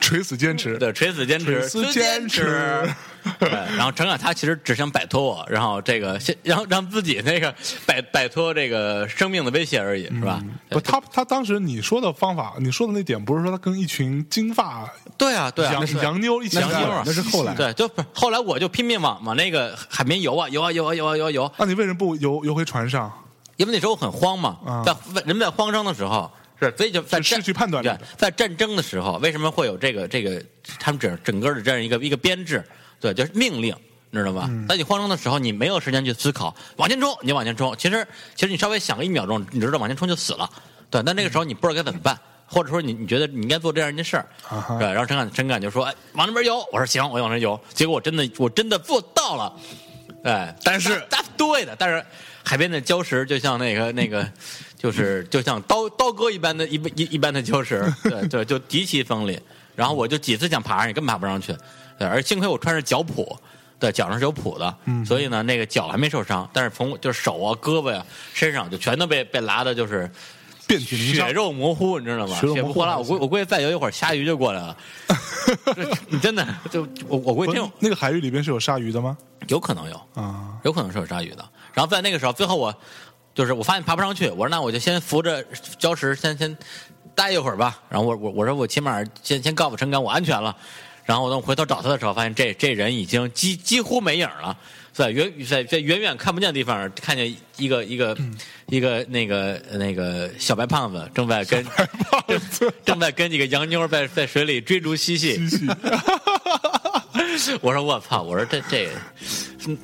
垂死坚持。对，垂死坚持，垂死坚持。对，然后陈凯他其实只想摆脱我，然后这个先让让自己那个摆摆脱这个生命的威胁而已，是吧？不，他他当时你说的方法，你说的那点不是说他跟一群金发对啊，对啊，是洋妞一起干洋妞啊，那是后来对，就不是后来我就拼命往往那个海边游啊游啊游啊游啊游啊游，那你为什么不游游回船上？因为那时候很慌嘛，啊在人在慌张的时候。是，所以就在失战去判断力对，在战争的时候，为什么会有这个这个他们整整个的这样一个一个编制？对，就是命令，你知道吧？嗯在你慌张的时候，你没有时间去思考，往前冲，你往前冲。其实其实你稍微想个一秒钟，你知道往前冲就死了。对，但那个时候你不知道该怎么办，或者说你你觉得你应该做这样一件事儿，对，然后陈敢陈敢就说：“哎，往那边游。”我说：“行，我就往那游。”结果我真的我真的做到了，哎，但是他对的，但是海边的礁石就像那个 那个，就是就像刀刀割一般的一一一般的礁石，对对，就极其锋利。然后我就几次想爬上去，根本爬不上去。对，而幸亏我穿着脚蹼，对，脚上是有蹼的，嗯所以呢，那个脚还没受伤，但是从就是手啊、胳膊呀、身上就全都被被拉的，就是遍体血肉模糊，你知道吗？血不活了，我估我估计再有一会儿鲨鱼就过来了，你 真的就我我估计那个海域里边是有鲨鱼的吗？有可能有，啊，有可能是有鲨鱼的。然后在那个时候，最后我就是我发现爬不上去，我说那我就先扶着礁石先先待一会儿吧。然后我我我说我起码先先告诉陈刚我安全了。然后我等我回头找他的时候，发现这这人已经几几乎没影了，在远在在远远看不见的地方，看见一个一个、一个那个那个小白胖子正在跟正正在跟几个洋妞在在水里追逐嬉戏。我说我操！我说这这，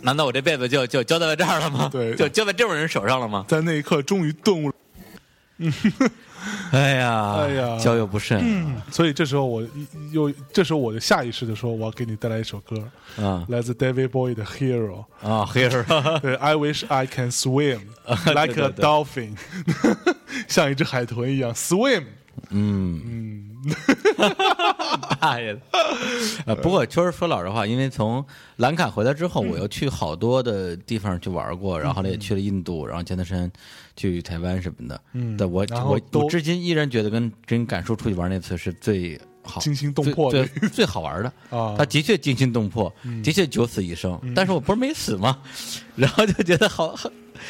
难道我这辈子就就交代在这儿了吗？对就交在这种人手上了吗？在那一刻终于顿悟了。哎呀，哎呀交友不慎所以这时候我又这时候我就下意识的说，我要给你带来一首歌，啊来自 David Bowie 的《Hero》。啊，，Hero 对，I wish I can swim like a dolphin，像一只海豚一样 swim。嗯，嗯，大爷的。呃，不过确实说老实话，因为从兰卡回来之后，我又去好多的地方去玩过，然后呢也去了印度，然后剑南山，去台湾什么的。嗯。对我我我至今依然觉得跟跟感受出去玩那次是最好、惊心动魄的最最好玩的。啊他的确惊心动魄，的确九死一生，但是我不是没死吗？然后就觉得好，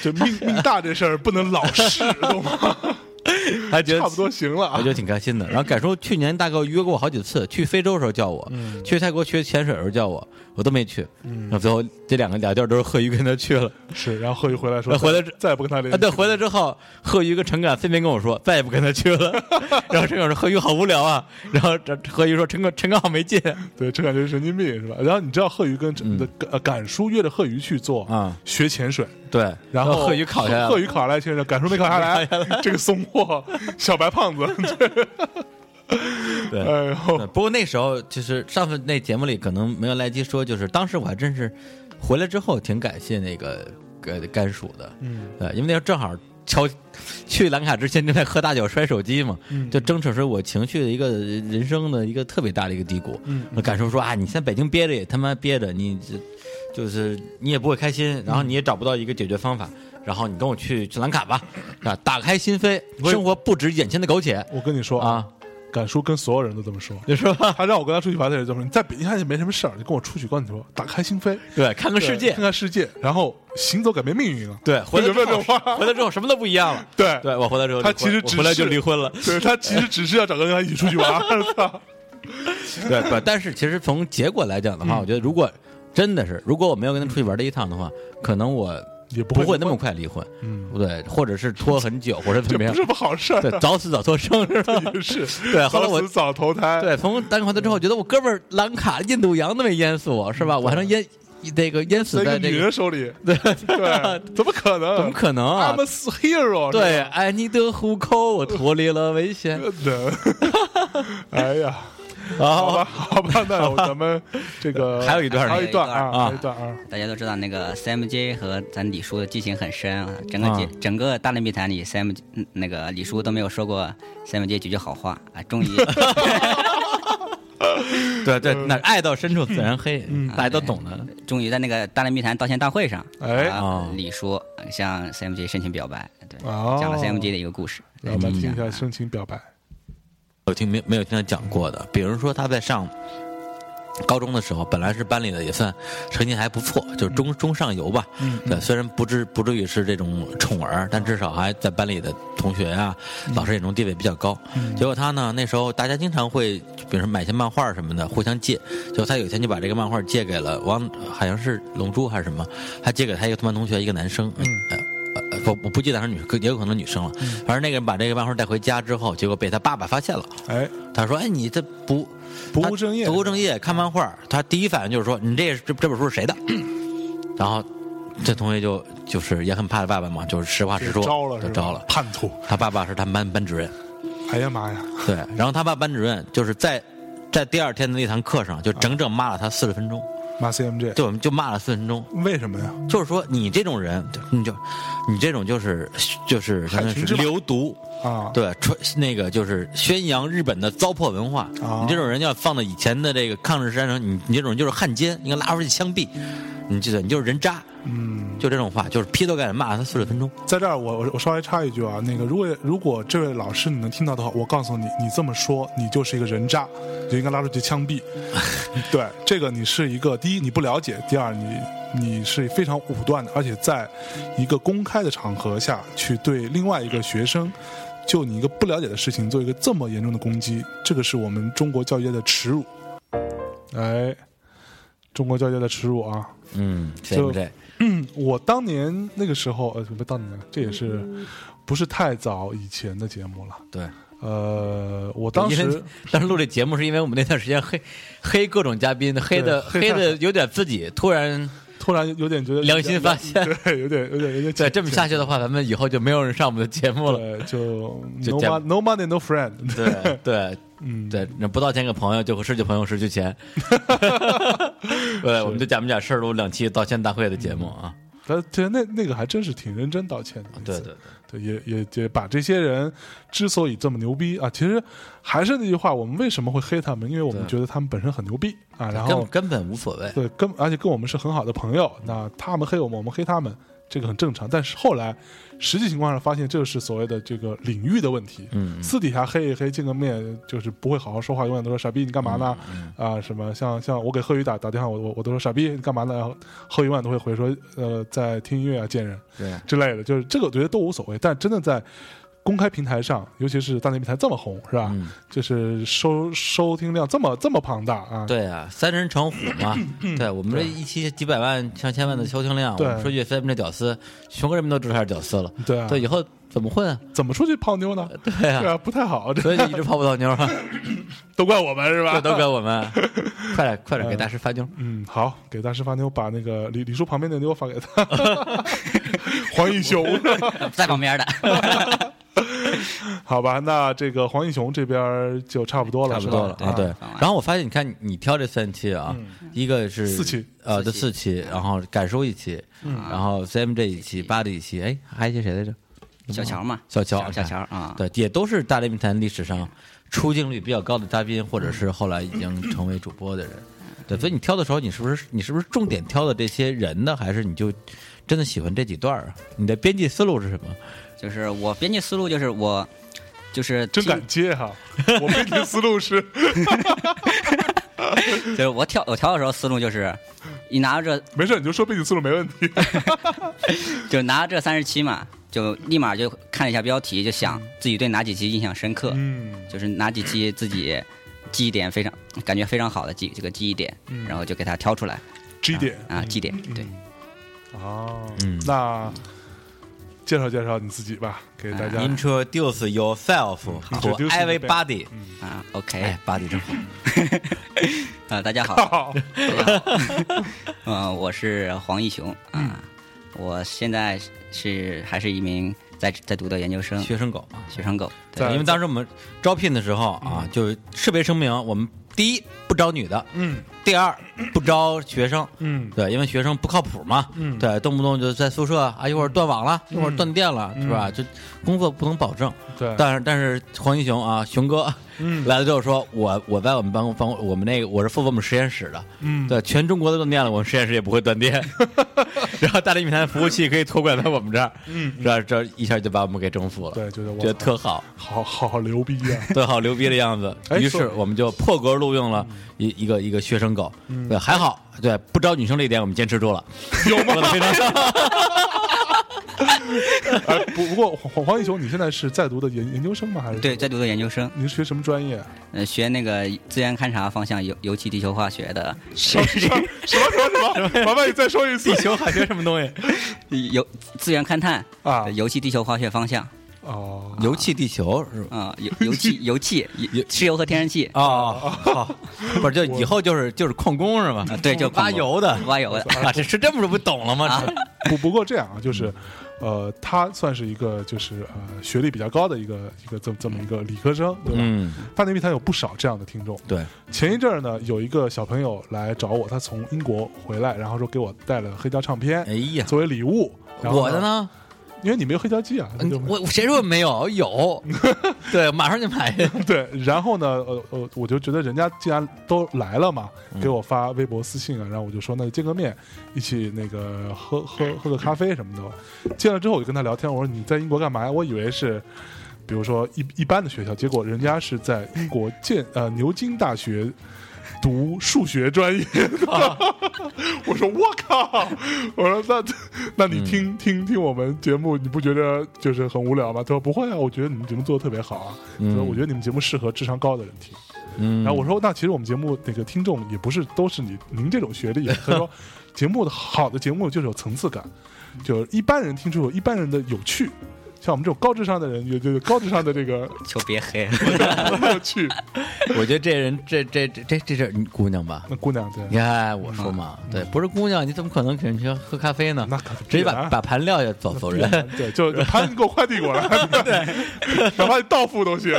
就命命大这事儿不能老是，懂吗？还觉得差不多行了啊我觉。得挺开心的。然后感受去年大概约过我好几次，去非洲的时候叫我，嗯去泰国学潜水的时候叫我，我都没去。然后最后这两个俩地儿都是贺宇跟他去了。是，然后贺宇回来说，回来再再也不跟他联啊，系。对，回来之后，贺宇跟陈敢分别跟我说，再也不跟他去了。然后陈敢说贺宇好无聊啊，然后这贺宇说陈敢陈敢好没劲对，陈敢就是神经病是吧？然后你知道贺宇跟陈的呃赶叔约着贺宇去做嗯啊，学潜水，对，然后贺宇考下来，贺宇考下来，现在赶叔没考下来，这个怂货小白胖子，对。哎呦，不过那时候就是上次那节目里可能没有来及说，就是当时我还真是回来之后挺感谢那个呃甘薯的，嗯，对，因为那时候正好敲 去兰卡之前正在喝大酒摔手机嘛，嗯。就正是我情绪的一个人生的一个特别大的一个低谷。嗯。感受说啊，你现在北京憋着也他妈憋着，你这就是你也不会开心，然后你也找不到一个解决方法。然后你跟我去去兰卡吧，啊，打开心扉，生活不止眼前的苟且。我跟你说啊，赶叔跟所有人都这么说，你说吧，他让我跟他出去玩的时候这么说，你在北京看也没什么事儿，你跟我出去，告诉你说，打开心扉，对，看看世界看，看世界，然后行走改变命运了。对，回来之后？回来之后什么都不一样了。对对我回来之后，他其实只回来就是离婚了。对他其实只是要找个人跟他一起出去玩对不，但是其实从结果来讲的嗯话，我觉得如果真的是，如果我没有跟他出去玩这一趟的话，可能我也不会那么快离婚，嗯，对，或者是拖很久，或者怎么样这不是，不好事儿对，啊，早死早脱生是吧？是。对，后来我早死早投胎，对从丹回来之后，觉得我哥们儿兰卡印度洋都没淹死我，是吧？我还能淹那个淹死在那个女人手里，对对，怎么可能？怎么可能啊 I'm a hero，对，爱你的虎口，我脱离了危险。的。哎呀，好好吧，好吧，那咱们这个 还有一段还有一段啊，啊。还有一段啊，大家都知道那个 CMJ 和咱李叔的激情很深啊，整个整个大内密谈里，CM 嗯那个李叔都没有说过 CMJ 几句好话啊，终于 对对，那爱到深处自然黑，大家都懂的。终于在那个大内密谈道歉大会上，哎。李叔向 CMJ 深情表白，对，哦。讲了 CMJ 的一个故事，让我们听一下嗯深情表白。有听没没有听他讲过的，比如说他在上高中的时候，本来是班里的也算成绩还不错，就是中中上游吧。嗯对，虽然不至不至于是这种宠儿，但至少还在班里的同学啊、老师眼中地位比较高。结果他呢，那时候大家经常会，比如说买些漫画什么的，互相借。结果他有一天就把这个漫画借给了王，好像是龙珠还是什么，他借给他一个同班同学，一个男生。嗯。呃呃，我我不记得是女，可也有可能女生了。反正那个人把这个漫画带回家之后，结果被他爸爸发现了。哎，他说：“哎，你这不不务正业，不务正业，看漫画。”他第一反应就是说：“你这这这本书是谁的？”然后这同学就就是也很怕他爸爸嘛，就是实话实说，招了，是招了。叛徒。他爸爸是他们班班主任，哎呀妈呀，对。然后他爸班主任就是在在第二天的那堂课上，就整整骂了他四十分钟。骂 CMJ，对，我们就骂了四分钟。为什么呀？就是说你这种人，你就你这种就是就是流毒啊，对，传那个就是宣扬日本的糟粕文化。啊你这种人要放到以前的这个抗日战争，你你这种人就是汉奸，应该拉出去枪毙。你记得，你就是人渣，嗯，就这种话，就是劈头盖脸骂了他四十分钟。在这儿我我我稍微插一句啊，那个如果如果这位老师你能听到的话，我告诉你，你这么说，你就是一个人渣，你就应该拉出去枪毙。对，这个你是一个第一你不了解，第二你你是非常武断的，而且在一个公开的场合下去对另外一个学生。就你一个不了解的事情做一个这么严重的攻击，这个是我们中国教育界的耻辱。哎，中国教育界的耻辱啊！嗯就，CMJ，嗯，我当年那个时候，呃，不当年，这也是不是太早以前的节目了。对，呃，我当时 当时录这节目是因为我们那段时间黑黑各种嘉宾，黑的黑的有点自己突然突然有点觉得良心发现，对，有点有点有点再这么下去的话，咱们以后就没有人上我们的节目了。对，就就 no 讲 money no money no friend。对对，嗯，对，那不道歉给朋友就和失去朋友失去钱。对，我们就假不假事儿录两期道歉大会的节目啊。他其实那那个还真是挺认真道歉的。对对对，也也也把这些人之所以这么牛逼啊，其实还是那句话，我们为什么会黑他们？因为我们觉得他们本身很牛逼啊，然后根根本无所谓。对，根而且跟我们是很好的朋友，那他们黑我们，我们黑他们，这个很正常。但是后来实际情况上发现，这是所谓的这个领域的问题。嗯私底下黑一黑，见个面就是不会好好说话，永远都说傻逼，你干嘛呢？嗯啊，什么像像我给贺宇打打电话，我我我都说傻逼，你干嘛呢？然后贺宇永远都会回说，呃，在听音乐啊，见人对，之类的，就是这个我觉得都无所谓。但真的在公开平台上，尤其是大内平台这么红，是吧？嗯就是收收听量这么这么庞大啊！对啊，三人成虎嘛。对我们这一期几百万、上千万的收听量，我们说句 FM 这屌丝，全国人民都知道他是屌丝了。对啊，对，以后怎么混啊？怎么出去泡妞呢？对 对啊，啊，不太好，所以就一直泡不到妞啊，都怪我们是吧？都怪我们。快点，快点给大师发妞。嗯，好，给大师发妞，把那个李李叔旁边的妞发给他，黄义雄，在旁边的。好吧，那这个黄英雄这边就差不多了，差不多了啊，对。然后我发现，你看你挑这三期啊，一个是四期，呃，这四期然后感受一期，然后 CMJ 一期，八的一期，哎，还有一些谁来着？小乔嘛，小乔，小乔啊，对，也都是大内密谈历史上出镜率比较高的嘉宾，或者是后来已经成为主播的人。对，所以你挑的时候，你是不是你是不是重点挑的这些人呢，还是你就真的喜欢这几段儿啊？你的编辑思路是什么？就是我编辑思路就是我就是真敢接哈！我编辑思路是，就是我挑我挑的时候思路就是，一拿着这没事，你就说编辑思路没问题。就拿着这三十期嘛，就立马就看了一下标题，就想自己对哪几期印象深刻，嗯就是哪几期自己记忆点非常感觉非常好的记这个记忆点，嗯然后就给它挑出来记忆点啊，记忆点对。哦，嗯。那介绍介绍你自己吧，给大家。Introduce yourself to everybody。啊，OK，哎，body 真好。啊，大家好，好，呃，我是黄义雄啊，我现在是还是一名在在读的研究生。学生狗。嘛，学生狗，对，因为当时我们招聘的时候啊，就特别声明，我们第一不招女的，嗯。第二不招学生，嗯对，因为学生不靠谱嘛，嗯对，动不动就在宿舍啊，一会儿断网了，一会儿断电了，是吧？就工作不能保证。对，但是但是黄英雄啊，熊哥嗯 来了之后说，我我在我们办公办公我们那个我是负责我们实验室的，嗯对，全中国都断电了，我们实验室也不会断电。然后大内密谈服务器可以托管在我们这儿，嗯，这这一下就把我们给征服了，对，觉得我觉得特好。好好好牛逼啊！对，好牛逼的样子。于是我们就破格录用了一一个一个学生狗。还好，对，不招女生这一点我们坚持住了，有吗？非常 哎，不不过黄黄义雄，你现在是在读的研研究生吗？还是对，在读的研究生，你是学什么专业？呃，学那个资源勘察方向尤尤其地球化学的，什么什么什么什么？麻烦你再说一次地。球还学什么东西？油资源勘探啊尤其地球化学方向，哦，油气地球是吧？啊，油油气油气油石油和天然气哦，好，不是，就以后就是就是矿工是吧？啊，对，就挖油的挖油的啊，这是这么说不懂了吗？不不过这样啊，就是，呃，他算是一个就是呃学历比较高的一个一个这么这么一个理科生，对吧？嗯，大内密谈有不少这样的听众。对，前一阵儿呢，有一个小朋友来找我，他从英国回来，然后说给我带了黑胶唱片哎呀，作为礼物。我的？呢？因为你没有黑胶机啊，嗯我谁说没有？有，对，马上就买。对，然后呢，呃呃，我就觉得人家既然都来了嘛，嗯给我发微博私信啊，然后我就说那就见个面，一起那个喝喝喝个咖啡什么的。见了之后我就跟他聊天，我说你在英国干嘛呀？我以为是。比如说一一般的学校，结果人家是在英国建呃牛津大学读数学专业的。我说我靠！我说那那你听、听听我们节目，你不觉得就是很无聊吗？他说不会啊，我觉得你们节目做的特别好啊。他说我觉得你们节目适合智商高的人听。嗯，然后我说那其实我们节目那个听众也不是都是你您这种学历。他说节目的好的节目就是有层次感，就是一般人听出有一般人的有趣。像我们这种高智商的人，有这个高智商的这个 就别黑我 去。我觉得这人这这这这这是姑娘吧？那姑娘对，你看我说嘛，对，不是姑娘，你怎么可能请人去喝咖啡呢？那可直接把把盘撂下走走人。对，就就 盘你给我快递过来，对，哪怕你到付都行。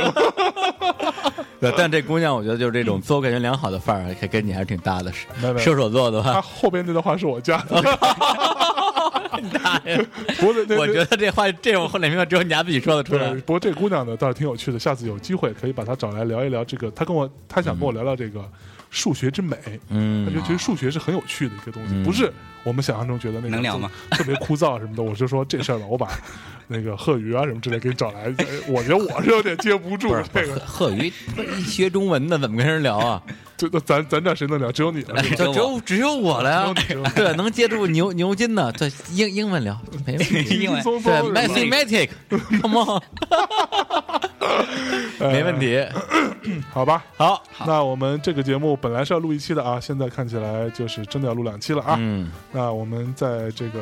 对，但这姑娘我觉得就是这种自我感觉良好的范儿，还跟你还是挺搭的。是射手座的他话，后边那段话是我加的，大爷，不是那我觉得这话这种后来明白只有你家自己说得出来，。不过这姑娘呢倒是挺有趣的，下次有机会可以把她找来聊一聊这个。她跟我，她想跟我聊聊这个数学之美。嗯就觉得其实数学是很有趣的一个东西，嗯不是我们想象中觉得那个能聊吗 特别枯燥什么的。我就说这事儿吧，我把那个贺宇啊什么之类给你找来，我觉得我是有点接不住这个。贺宇一学中文的，怎么跟人聊啊？这那咱咱这谁能聊？只有你了。是吧只有只有我了呀！对，能接住牛牛津的，对英英文聊没问题。英文对，mathematic，come on，没问题。好吧，好，那我们这个节目本来是要录一期的啊，现在看起来就是真的要录两期了啊。嗯那我们在这个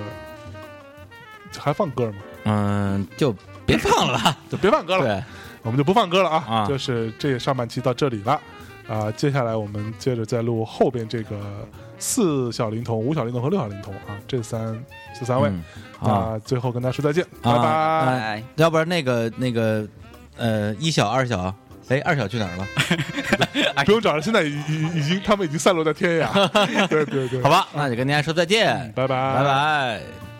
还放歌吗？嗯，就别放了吧。就别放歌了，对，我们就不放歌了啊。啊就是这上半期到这里了啊、接下来我们接着再录后边这个四小龄童、五小龄童和六小龄童啊，这三这三位。嗯啊最后跟大家说再见，啊拜拜。哎，要不然那个那个呃，一小二小，哎，二小去哪儿了？不用找了，现在已已已经他们已经散落在天涯。对对对，好吧，那就跟大家说再见，拜拜拜拜。